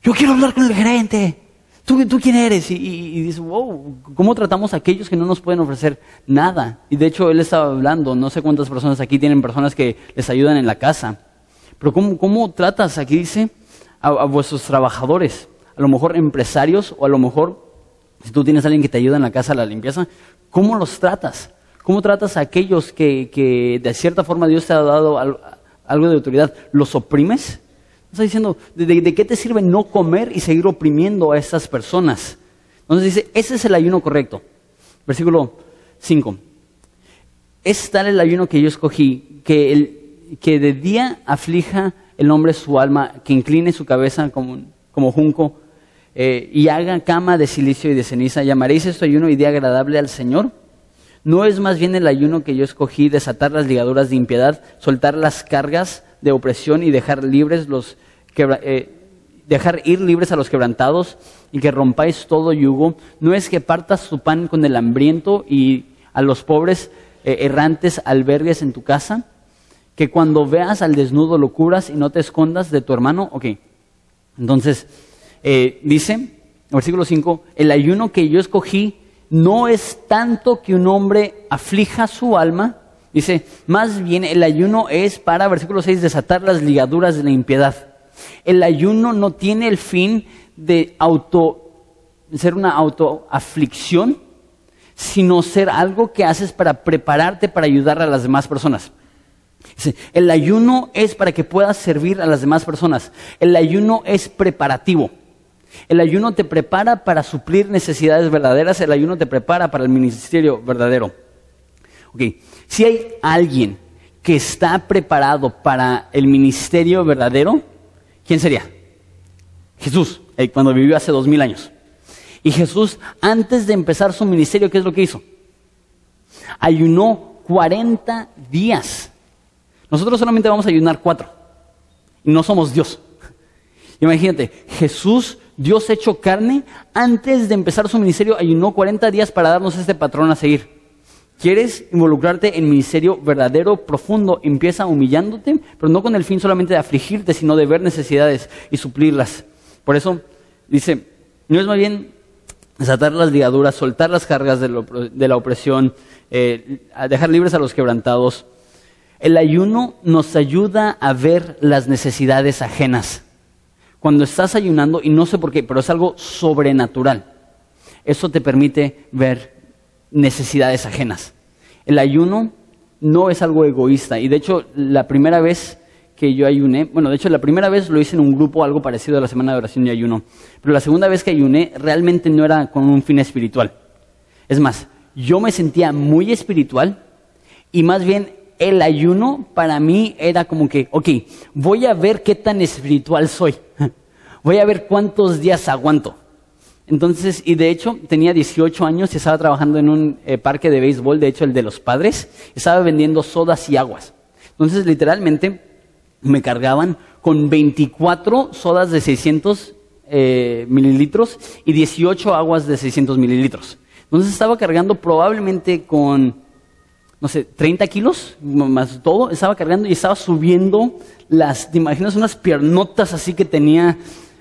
Yo quiero hablar con el gerente. ¿Tú, tú quién eres? Y, y, dices, wow, ¿cómo tratamos a aquellos que no nos pueden ofrecer nada? Y de hecho, él estaba hablando, no sé cuántas personas aquí tienen personas que les ayudan en la casa. Pero ¿cómo, cómo tratas, aquí dice, a, vuestros trabajadores? A lo mejor empresarios o a lo mejor, si tú tienes a alguien que te ayuda en la casa a la limpieza, ¿cómo los tratas? ¿Cómo tratas a aquellos que, que de cierta forma Dios te ha dado algo de autoridad? ¿Los oprimes? Está diciendo, ¿de, qué te sirve no comer y seguir oprimiendo a estas personas? Entonces dice, ese es el ayuno correcto. Versículo 5. Es tal el ayuno que yo escogí, que, el, que de día aflija el hombre su alma, que incline su cabeza como, como junco eh, y haga cama de silicio y de ceniza. ¿Llamaréis esto ayuno y día agradable al Señor? ¿No es más bien el ayuno que yo escogí desatar las ligaduras de impiedad, soltar las cargas de opresión y dejar libres los eh, dejar ir libres a los quebrantados y que rompáis todo yugo. No es que partas tu pan con el hambriento y a los pobres eh, errantes albergues en tu casa. Que cuando veas al desnudo lo curas y no te escondas de tu hermano. Ok. Entonces, eh, dice, versículo 5, el ayuno que yo escogí no es tanto que un hombre aflija su alma, dice, más bien el ayuno es para, versículo 6, desatar las ligaduras de la impiedad. El ayuno no tiene el fin de ser una autoaflicción, sino ser algo que haces para prepararte para ayudar a las demás personas. El ayuno es para que puedas servir a las demás personas. El ayuno es preparativo. El ayuno te prepara para suplir necesidades verdaderas. El ayuno te prepara para el ministerio verdadero. Ok, si hay alguien que está preparado para el ministerio verdadero, ¿quién sería? Jesús, eh, cuando vivió hace dos mil años. Y Jesús, antes de empezar su ministerio, ¿qué es lo que hizo? Ayunó 40 días. Nosotros solamente vamos a ayunar cuatro. No somos Dios. Imagínate, Jesús, Dios hecho carne, antes de empezar su ministerio, ayunó 40 días para darnos este patrón a seguir. ¿Quieres involucrarte en ministerio verdadero, profundo? Empieza humillándote, pero no con el fin solamente de afligirte, sino de ver necesidades y suplirlas. Por eso dice, no es más bien desatar las ligaduras, soltar las cargas de, la opresión, eh, dejar libres a los quebrantados. El ayuno nos ayuda a ver las necesidades ajenas. Cuando estás ayunando, y no sé por qué, pero es algo sobrenatural, eso te permite ver necesidades ajenas. El ayuno no es algo egoísta, y de hecho la primera vez que yo ayuné, bueno, de hecho la primera vez lo hice en un grupo algo parecido a la semana de oración y ayuno, pero la segunda vez que ayuné realmente no era con un fin espiritual. Es más, yo me sentía muy espiritual y más bien el ayuno para mí era como que, ok, voy a ver qué tan espiritual soy, (laughs) voy a ver cuántos días aguanto. Entonces, y de hecho tenía 18 años y estaba trabajando en un eh, parque de béisbol, de hecho el de los padres, estaba vendiendo sodas y aguas. Entonces, literalmente, me cargaban con 24 sodas de 600 eh, mililitros y 18 aguas de 600 mililitros. Entonces estaba cargando probablemente con, no sé, 30 kilos más todo. Estaba cargando y estaba subiendo las, ¿te imaginas unas piernotas así que tenía?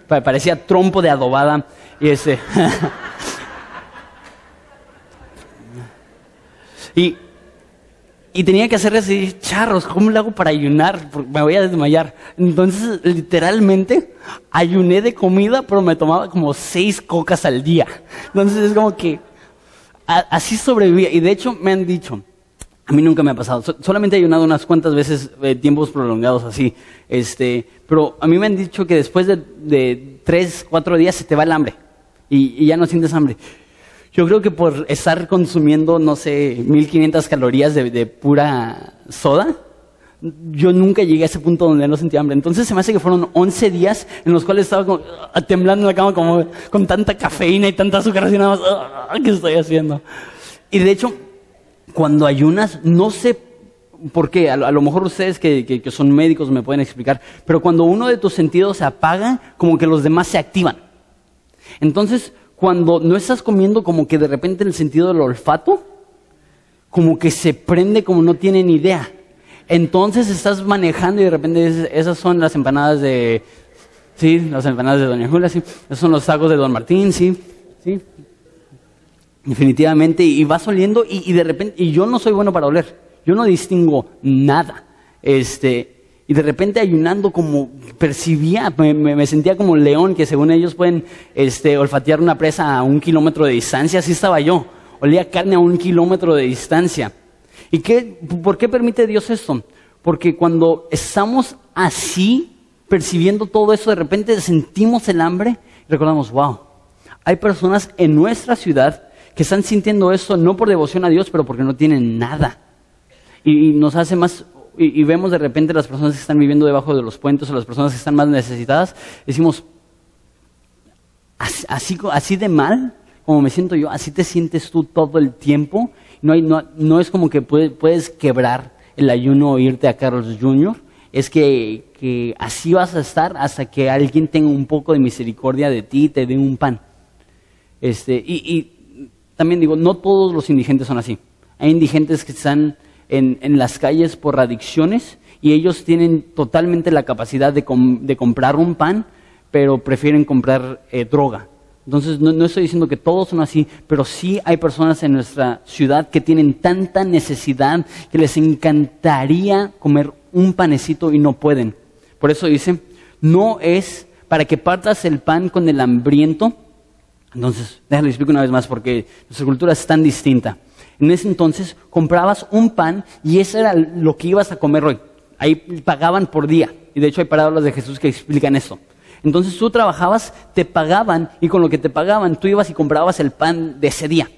Parecía trompo de adobada. Y ese. (laughs) y y tenía que hacer así, charros, ¿cómo le hago para ayunar? Porque me voy a desmayar. Entonces, literalmente, ayuné de comida, pero me tomaba como seis cocas al día. Entonces, es como que así sobrevivía. Y de hecho, me han dicho, a mí nunca me ha pasado. solamente he ayunado unas cuantas veces, eh, tiempos prolongados así. Este, pero a mí me han dicho que después de, tres, cuatro días se te va el hambre. y ya no sientes hambre. Yo creo que por estar consumiendo, no sé, 1500 calorías de, pura soda, yo nunca llegué a ese punto donde no sentía hambre. Entonces se me hace que fueron 11 días en los cuales estaba ah, temblando en la cama como con tanta cafeína y tanta azúcar así nada más, ah, ¿qué estoy haciendo? Y de hecho, cuando ayunas, no sé por qué, a lo, mejor ustedes que, que, son médicos me pueden explicar, pero cuando uno de tus sentidos se apaga, como que los demás se activan. Entonces, cuando no estás comiendo como que de repente en el sentido del olfato, como que se prende como no tienen idea. Entonces estás manejando y de repente esas son las empanadas de, sí, las empanadas de Doña Julia, sí, esos son los tacos de Don Martín, sí, sí, definitivamente, y vas oliendo y, de repente, y yo no soy bueno para oler, yo no distingo nada, este, y de repente ayunando como percibía, me, sentía como un león que según ellos pueden este, olfatear una presa a un kilómetro de distancia, así estaba yo. Olía carne a un kilómetro de distancia. ¿Y qué, por qué permite Dios esto? Porque cuando estamos así, percibiendo todo eso, de repente sentimos el hambre y recordamos, wow, hay personas en nuestra ciudad que están sintiendo esto no por devoción a Dios, pero porque no tienen nada. Y nos hace más y, vemos de repente las personas que están viviendo debajo de los puentes o las personas que están más necesitadas, decimos, así, así de mal como me siento yo, así te sientes tú todo el tiempo. No, hay, no, no es como que puedes, quebrar el ayuno o irte a Carlos Jr., es que, que, así vas a estar hasta que alguien tenga un poco de misericordia de ti y te dé un pan. Este, y también digo, no todos los indigentes son así. Hay indigentes que están en, las calles por adicciones y ellos tienen totalmente la capacidad de, comprar un pan, pero prefieren comprar eh, droga. Entonces, no, no, estoy diciendo que todos son así, pero sí hay personas en nuestra ciudad que tienen tanta necesidad que les encantaría comer un panecito y no pueden. Por eso dice, no es para que partas el pan con el hambriento. Entonces, déjame explicar una vez más porque nuestra cultura es tan distinta. En ese entonces comprabas un pan y eso era lo que ibas a comer hoy. Ahí pagaban por día. Y de hecho hay parábolas de Jesús que explican esto. Entonces tú trabajabas, te pagaban y con lo que te pagaban tú ibas y comprabas el pan de ese día.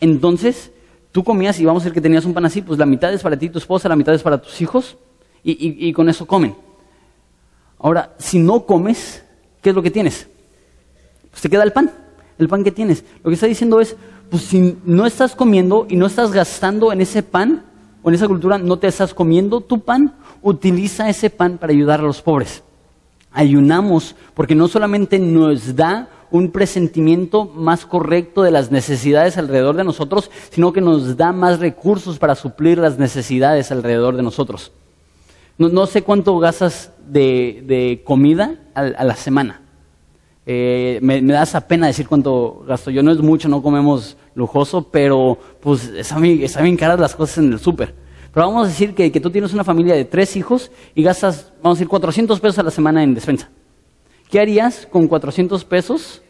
Entonces tú comías y vamos a decir que tenías un pan así, pues la mitad es para ti, tu esposa, la mitad es para tus hijos y, y con eso comen. Ahora, si no comes, ¿qué es lo que tienes? Pues te queda el pan, el pan que tienes. Lo que está diciendo es, pues si no estás comiendo y no estás gastando en ese pan, o en esa cultura no te estás comiendo tu pan, utiliza ese pan para ayudar a los pobres. Ayunamos porque no solamente nos da un presentimiento más correcto de las necesidades alrededor de nosotros, sino que nos da más recursos para suplir las necesidades alrededor de nosotros. No, sé cuánto gastas de, comida a, la semana. Eh, me, da esa pena decir cuánto gasto yo. No es mucho, no comemos lujoso, pero pues están bien, bien caras las cosas en el súper. Pero vamos a decir que, que, tú tienes una familia de tres hijos y gastas, vamos a decir, 400 pesos a la semana en despensa. ¿Qué harías con 400 pesos?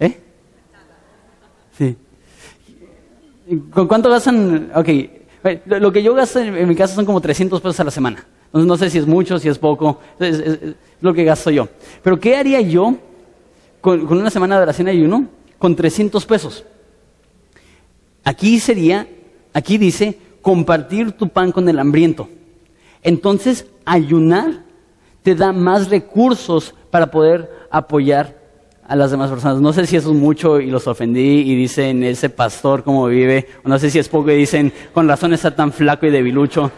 ¿Eh? Sí. ¿Con cuánto gastan? Ok, lo que yo gasto en, mi casa son como 300 pesos a la semana. Entonces no sé si es mucho, si es poco, es, lo que gasto yo. Pero ¿qué haría yo con, una semana de oración y ayuno con 300 pesos? Aquí sería, aquí dice, compartir tu pan con el hambriento. Entonces, ayunar te da más recursos para poder apoyar a las demás personas. No sé si eso es mucho y los ofendí y dicen ese pastor cómo vive, o no sé si es poco y dicen con razón está tan flaco y debilucho.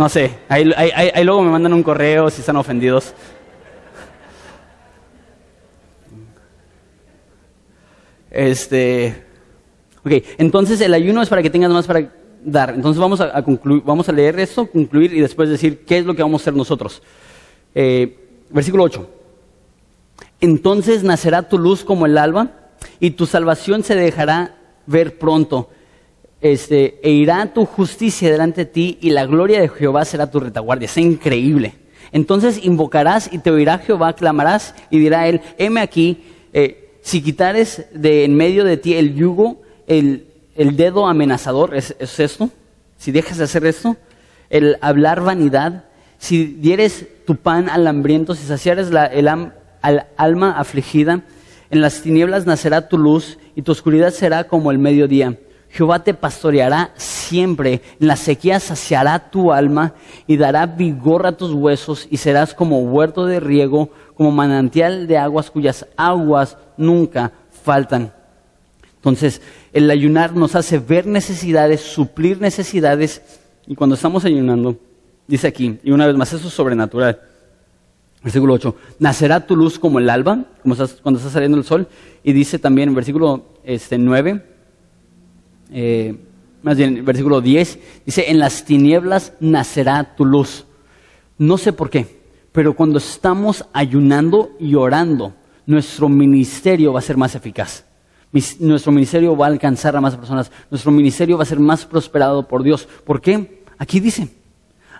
No sé, ahí, luego me mandan un correo si están ofendidos. Este, ok, entonces el ayuno es para que tengas más para dar. Entonces vamos a, concluir, vamos a leer esto, concluir y después decir qué es lo que vamos a hacer nosotros. Eh, versículo 8 entonces nacerá tu luz como el alba y tu salvación se dejará ver pronto. Este, e irá tu justicia delante de ti y la gloria de Jehová será tu retaguardia. Es increíble. Entonces invocarás y te oirá Jehová, clamarás y dirá él, heme aquí, eh, si quitares de en medio de ti el yugo, el, dedo amenazador, ¿es, esto? Si dejas de hacer esto, el hablar vanidad, si dieres tu pan al hambriento, si saciares la, el, al alma afligida. En las tinieblas nacerá tu luz y tu oscuridad será como el mediodía. Jehová te pastoreará siempre, en la sequía saciará tu alma y dará vigor a tus huesos y serás como huerto de riego, como manantial de aguas cuyas aguas nunca faltan. Entonces, el ayunar nos hace ver necesidades, suplir necesidades y cuando estamos ayunando, dice aquí, y una vez más, eso es sobrenatural. Versículo 8, nacerá tu luz como el alba, como cuando está saliendo el sol. Y dice también en versículo este, 9, eh, más bien versículo 10, dice, en las tinieblas nacerá tu luz. No sé por qué, pero cuando estamos ayunando y orando, nuestro ministerio va a ser más eficaz. nuestro ministerio va a alcanzar a más personas. Nuestro ministerio va a ser más prosperado por Dios. ¿Por qué? Aquí dice,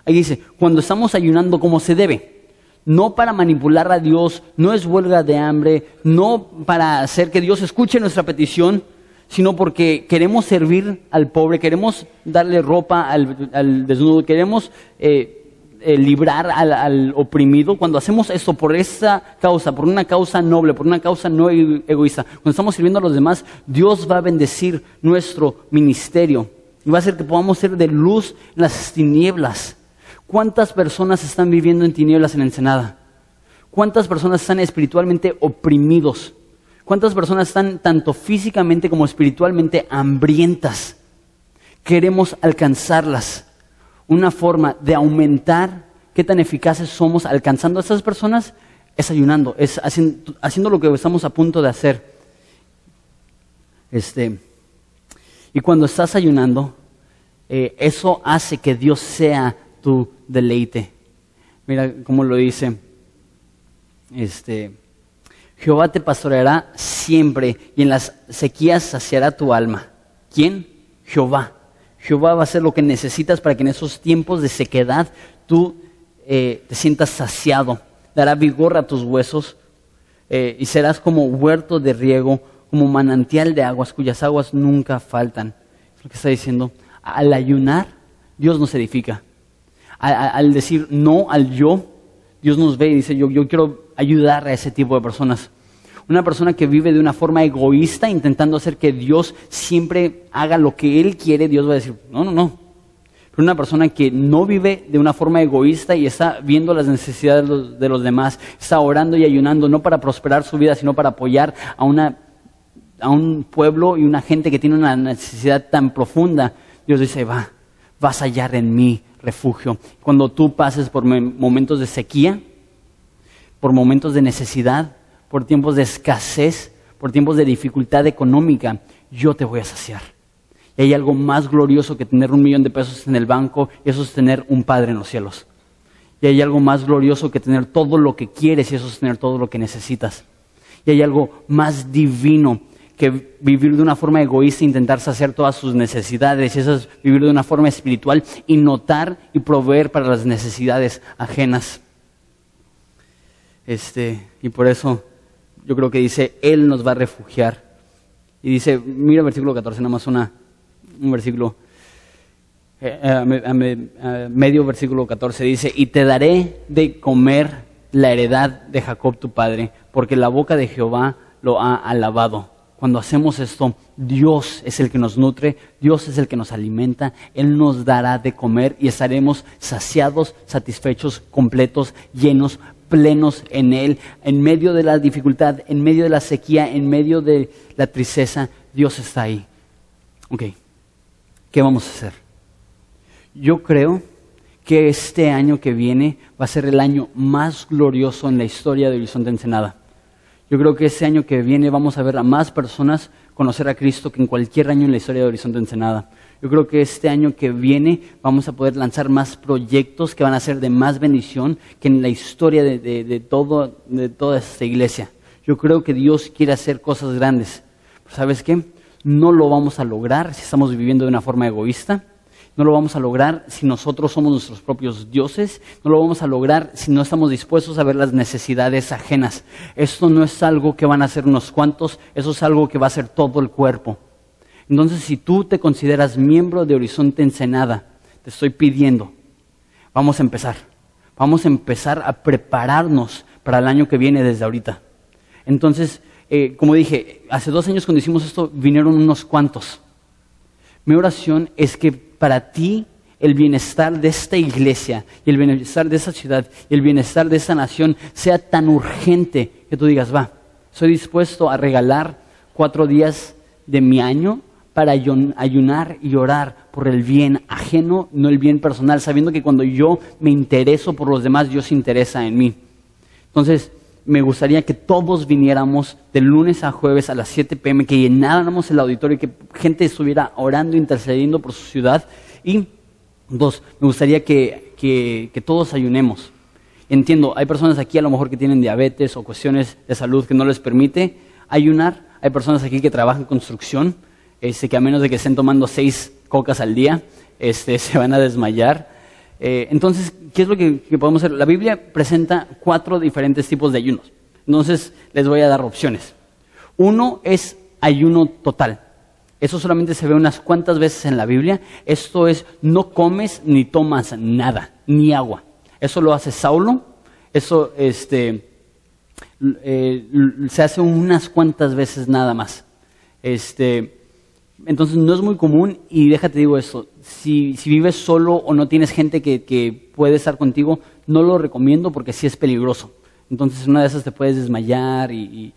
ahí dice, cuando estamos ayunando como se debe no para manipular a Dios, no es huelga de hambre, no para hacer que Dios escuche nuestra petición, sino porque queremos servir al pobre, queremos darle ropa al, desnudo, queremos eh, eh, librar al, oprimido. Cuando hacemos esto por esa causa, por una causa noble, por una causa no egoísta, cuando estamos sirviendo a los demás, Dios va a bendecir nuestro ministerio y va a hacer que podamos ser de luz en las tinieblas. ¿Cuántas personas están viviendo en tinieblas en Ensenada? ¿Cuántas personas están espiritualmente oprimidos? ¿Cuántas personas están tanto físicamente como espiritualmente hambrientas? Queremos alcanzarlas. Una forma de aumentar qué tan eficaces somos alcanzando a esas personas es ayunando, es haciendo, lo que estamos a punto de hacer. Este, y cuando estás ayunando, eh, eso hace que Dios sea tu deleite. Mira cómo lo dice este, Jehová te pastoreará siempre y en las sequías saciará tu alma. ¿Quién? Jehová. Jehová va a hacer lo que necesitas para que en esos tiempos de sequedad tú eh, te sientas saciado. Dará vigor a tus huesos eh, y serás como huerto de riego, como manantial de aguas cuyas aguas nunca faltan. Es lo que está diciendo. Al ayunar, Dios nos edifica. Al, decir no al yo, Dios nos ve y dice, yo, yo quiero ayudar a ese tipo de personas. Una persona que vive de una forma egoísta, intentando hacer que Dios siempre haga lo que Él quiere, Dios va a decir, no, no, no. Una persona que no vive de una forma egoísta y está viendo las necesidades de los, de los demás, está orando y ayunando, no para prosperar su vida, sino para apoyar a, una, a un pueblo y una gente que tiene una necesidad tan profunda, Dios dice, va, vas a hallar en mí refugio. Cuando tú pases por momentos de sequía, por momentos de necesidad, por tiempos de escasez, por tiempos de dificultad económica, yo te voy a saciar. Y hay algo más glorioso que tener un millón de pesos en el banco, y eso es tener un Padre en los cielos. Y hay algo más glorioso que tener todo lo que quieres, y eso es tener todo lo que necesitas. Y hay algo más divino que vivir de una forma egoísta intentar saciar todas sus necesidades. Y eso es vivir de una forma espiritual y notar y proveer para las necesidades ajenas. Este, y por eso yo creo que dice, Él nos va a refugiar. Y dice, mira versículo 14, nada más una, un versículo, eh, eh, medio versículo 14, dice, y te daré de comer la heredad de Jacob tu padre, porque la boca de Jehová lo ha alabado. Cuando hacemos esto, Dios es el que nos nutre, Dios es el que nos alimenta, Él nos dará de comer y estaremos saciados, satisfechos, completos, llenos, plenos en Él, en medio de la dificultad, en medio de la sequía, en medio de la tristeza, Dios está ahí. Ok, ¿qué vamos a hacer? Yo creo que este año que viene va a ser el año más glorioso en la historia de Horizonte Ensenada. Yo creo que este año que viene vamos a ver a más personas conocer a Cristo que en cualquier año en la historia de Horizonte Ensenada. Yo creo que este año que viene vamos a poder lanzar más proyectos que van a ser de más bendición que en la historia de, todo, de toda esta iglesia. Yo creo que Dios quiere hacer cosas grandes. ¿Sabes qué? No lo vamos a lograr si estamos viviendo de una forma egoísta. No lo vamos a lograr si nosotros somos nuestros propios dioses. No lo vamos a lograr si no estamos dispuestos a ver las necesidades ajenas. Esto no es algo que van a hacer unos cuantos, eso es algo que va a ser todo el cuerpo. Entonces, si tú te consideras miembro de Horizonte Ensenada, te estoy pidiendo, vamos a empezar. Vamos a empezar a prepararnos para el año que viene desde ahorita. Entonces, eh, como dije, hace dos años cuando hicimos esto vinieron unos cuantos. Mi oración es que para ti el bienestar de esta iglesia y el bienestar de esta ciudad y el bienestar de esta nación sea tan urgente que tú digas, va, soy dispuesto a regalar cuatro días de mi año para ayunar y orar por el bien ajeno, no el bien personal, sabiendo que cuando yo me intereso por los demás, Dios se interesa en mí. Entonces, me gustaría que todos viniéramos de lunes a jueves a las 7 pm, que llenáramos el auditorio, que gente estuviera orando, intercediendo por su ciudad. Y dos, me gustaría que, que todos ayunemos. Entiendo, hay personas aquí a lo mejor que tienen diabetes o cuestiones de salud que no les permite ayunar. Hay personas aquí que trabajan en construcción este, que a menos de que estén tomando seis cocas al día, este, (laughs) se van a desmayar. Eh, entonces, ¿qué es lo que, podemos hacer? La Biblia presenta cuatro diferentes tipos de ayunos. Entonces, les voy a dar opciones. Uno es ayuno total. Eso solamente se ve unas cuantas veces en la Biblia. Esto es, no comes ni tomas nada, ni agua. Eso lo hace Saulo. Eso este, eh, se hace unas cuantas veces nada más. Este, entonces no es muy común y déjate digo esto, si, vives solo o no tienes gente que, puede estar contigo, no lo recomiendo porque sí es peligroso. Entonces una de esas te puedes desmayar y,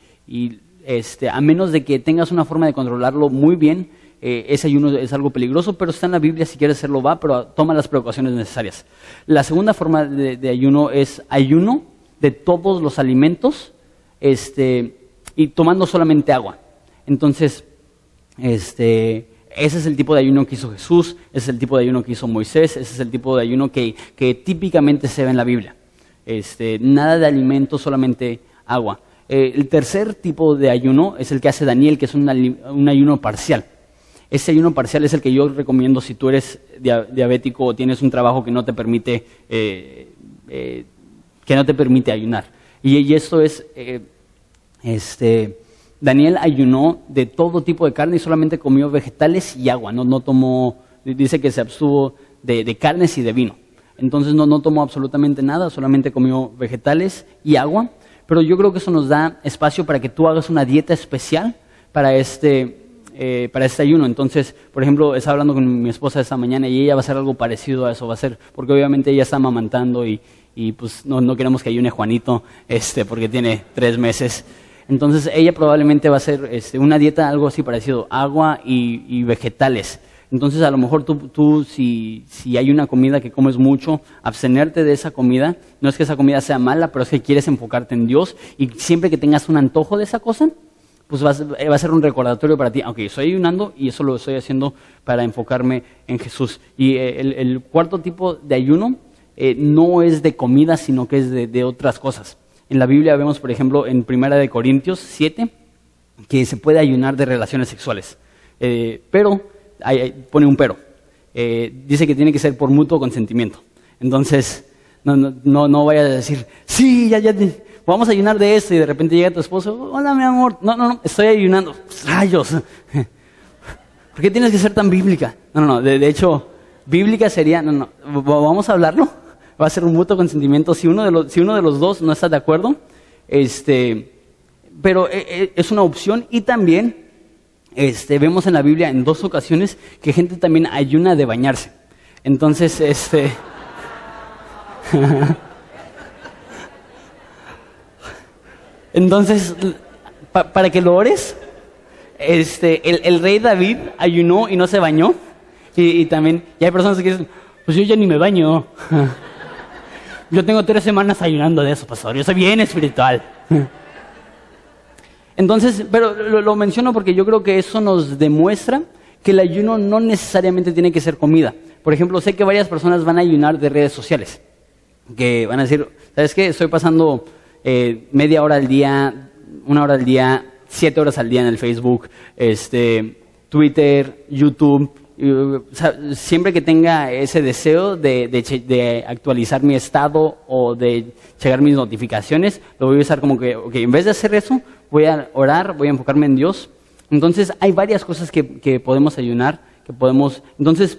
este, a menos de que tengas una forma de controlarlo muy bien, eh, ese ayuno es algo peligroso, pero está en la Biblia, si quieres hacerlo va, pero toma las precauciones necesarias. La segunda forma de, ayuno es ayuno de todos los alimentos este, y tomando solamente agua. Entonces, este, ese es el tipo de ayuno que hizo Jesús, ese es el tipo de ayuno que hizo Moisés, ese es el tipo de ayuno que, típicamente se ve en la Biblia. este, nada de alimento, solamente agua. Eh, el tercer tipo de ayuno es el que hace Daniel, que es un, ayuno parcial. Ese ayuno parcial es el que yo recomiendo si tú eres diabético o tienes un trabajo que no te permite, eh, eh, que no te permite ayunar. Y, esto es, este, Daniel ayunó de todo tipo de carne y solamente comió vegetales y agua. No, no tomó, dice que se abstuvo de, carnes y de vino. Entonces no, no tomó absolutamente nada, solamente comió vegetales y agua pero yo creo que eso nos da espacio para que tú hagas una dieta especial para este, eh, para este ayuno. Entonces, por ejemplo, estaba hablando con mi esposa esta mañana y ella va a hacer algo parecido a eso, va a ser, porque obviamente ella está amamantando y, y pues no, no, queremos que ayune Juanito, este, porque tiene tres meses. Entonces, ella probablemente va a hacer este, una dieta algo así parecido, agua y, vegetales. Entonces, a lo mejor tú, tú si, si, hay una comida que comes mucho, abstenerte de esa comida, no es que esa comida sea mala, pero es que quieres enfocarte en Dios y siempre que tengas un antojo de esa cosa, pues va a, ser un recordatorio para ti, aunque estoy ayunando y eso lo estoy haciendo para enfocarme en Jesús. Y eh, el, cuarto tipo de ayuno eh, no es de comida, sino que es de, otras cosas. En la Biblia vemos, por ejemplo, en Primera de Corintios 7, que se puede ayunar de relaciones sexuales. Eh, pero pone un pero. Eh, dice que tiene que ser por mutuo consentimiento. Entonces, no, no, no, vayas a decir, sí, ya, ya, vamos a ayunar de esto y de repente llega tu esposo, hola mi amor, no, no, no, estoy ayunando. Rayos. (laughs) ¿Por qué tienes que ser tan bíblica? No, no, no, de, hecho, bíblica sería, no, no, vamos a hablarlo. Va a ser un mutuo consentimiento si uno de los, si uno de los dos no está de acuerdo. Este, pero eh, eh, es una opción y también este, vemos en la Biblia en dos ocasiones que gente también ayuna de bañarse. Entonces, este... (laughs) Entonces, para que lo ores, este, el, rey David ayunó y no se bañó. Y, y, también, y hay personas que dicen, pues yo ya ni me baño. (laughs) yo tengo tres semanas ayunando de eso, pastor. Yo soy bien espiritual. Entonces, pero lo, menciono porque yo creo que eso nos demuestra que el ayuno no necesariamente tiene que ser comida. Por ejemplo, sé que varias personas van a ayunar de redes sociales, que van a decir, ¿sabes qué? Estoy pasando eh, media hora al día, una hora al día, siete horas al día en el Facebook, este, Twitter, YouTube. Siempre que tenga ese deseo de, actualizar mi estado o de checar mis notificaciones, lo voy a usar como que, ok, en vez de hacer eso, voy a orar, voy a enfocarme en Dios. Entonces hay varias cosas que, podemos ayunar, que podemos... Entonces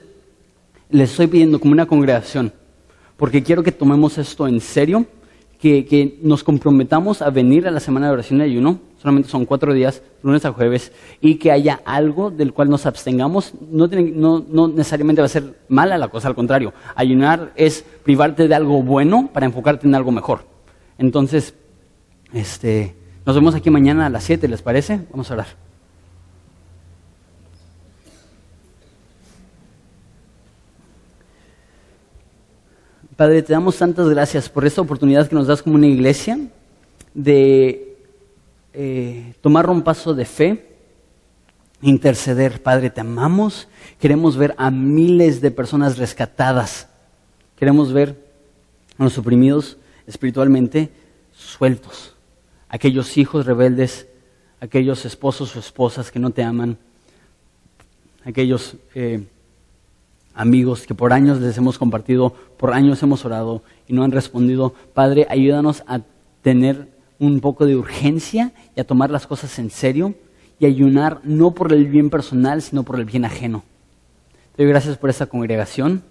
les estoy pidiendo como una congregación, porque quiero que tomemos esto en serio, que, nos comprometamos a venir a la semana de oración y ayuno, solamente son cuatro días, lunes a jueves, y que haya algo del cual nos abstengamos. No, no, no, necesariamente va a ser mala la cosa, al contrario. Ayunar es privarte de algo bueno para enfocarte en algo mejor. Entonces, este, nos vemos aquí mañana a las 7, ¿les parece? Vamos a orar. Padre, te damos tantas gracias por esta oportunidad que nos das como una iglesia de eh, tomar un paso de fe, interceder. Padre, te amamos, queremos ver a miles de personas rescatadas, queremos ver a los oprimidos espiritualmente sueltos. Aquellos hijos rebeldes, aquellos esposos o esposas que no te aman, aquellos eh, amigos que por años les hemos compartido, por años hemos orado y no han respondido. Padre, ayúdanos a tener un poco de urgencia y a tomar las cosas en serio y ayunar no por el bien personal, sino por el bien ajeno. Te doy gracias por esta congregación.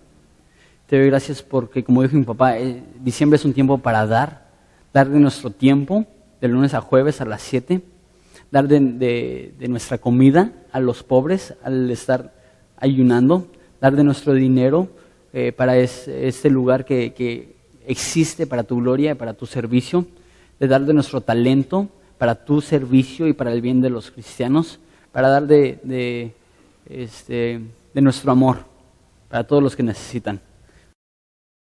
Te doy gracias porque, como dijo mi papá, eh, diciembre es un tiempo para dar, dar de nuestro tiempo, de lunes a jueves a las 7, dar de, nuestra comida a los pobres al estar ayunando, dar de nuestro dinero eh, para este lugar que, existe para tu gloria y para tu servicio, de dar de nuestro talento para tu servicio y para el bien de los cristianos, para dar de, este, de nuestro amor para todos los que necesitan.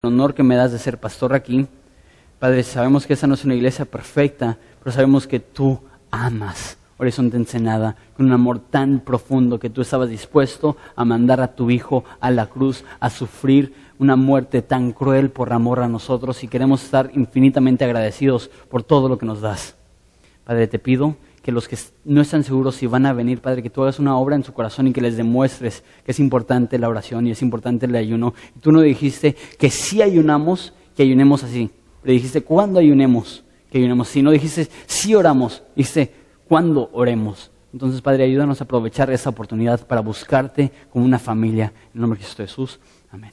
El honor que me das de ser pastor aquí Padre, sabemos que esa no es una iglesia perfecta, pero sabemos que tú amas Horizonte Ensenada con un amor tan profundo que tú estabas dispuesto a mandar a tu Hijo a la cruz, a sufrir una muerte tan cruel por amor a nosotros y queremos estar infinitamente agradecidos por todo lo que nos das. Padre, te pido que los que no están seguros si van a venir, Padre, que tú hagas una obra en su corazón y que les demuestres que es importante la oración y es importante el ayuno. tú no dijiste que si ayunamos, que ayunemos así. Le dijiste, ¿cuándo ayunemos? Que ayunemos así. No dijiste, si oramos. Dijiste, ¿cuándo oremos? Entonces, Padre, ayúdanos a aprovechar esa oportunidad para buscarte como una familia. En el nombre de Cristo Jesús. Amén.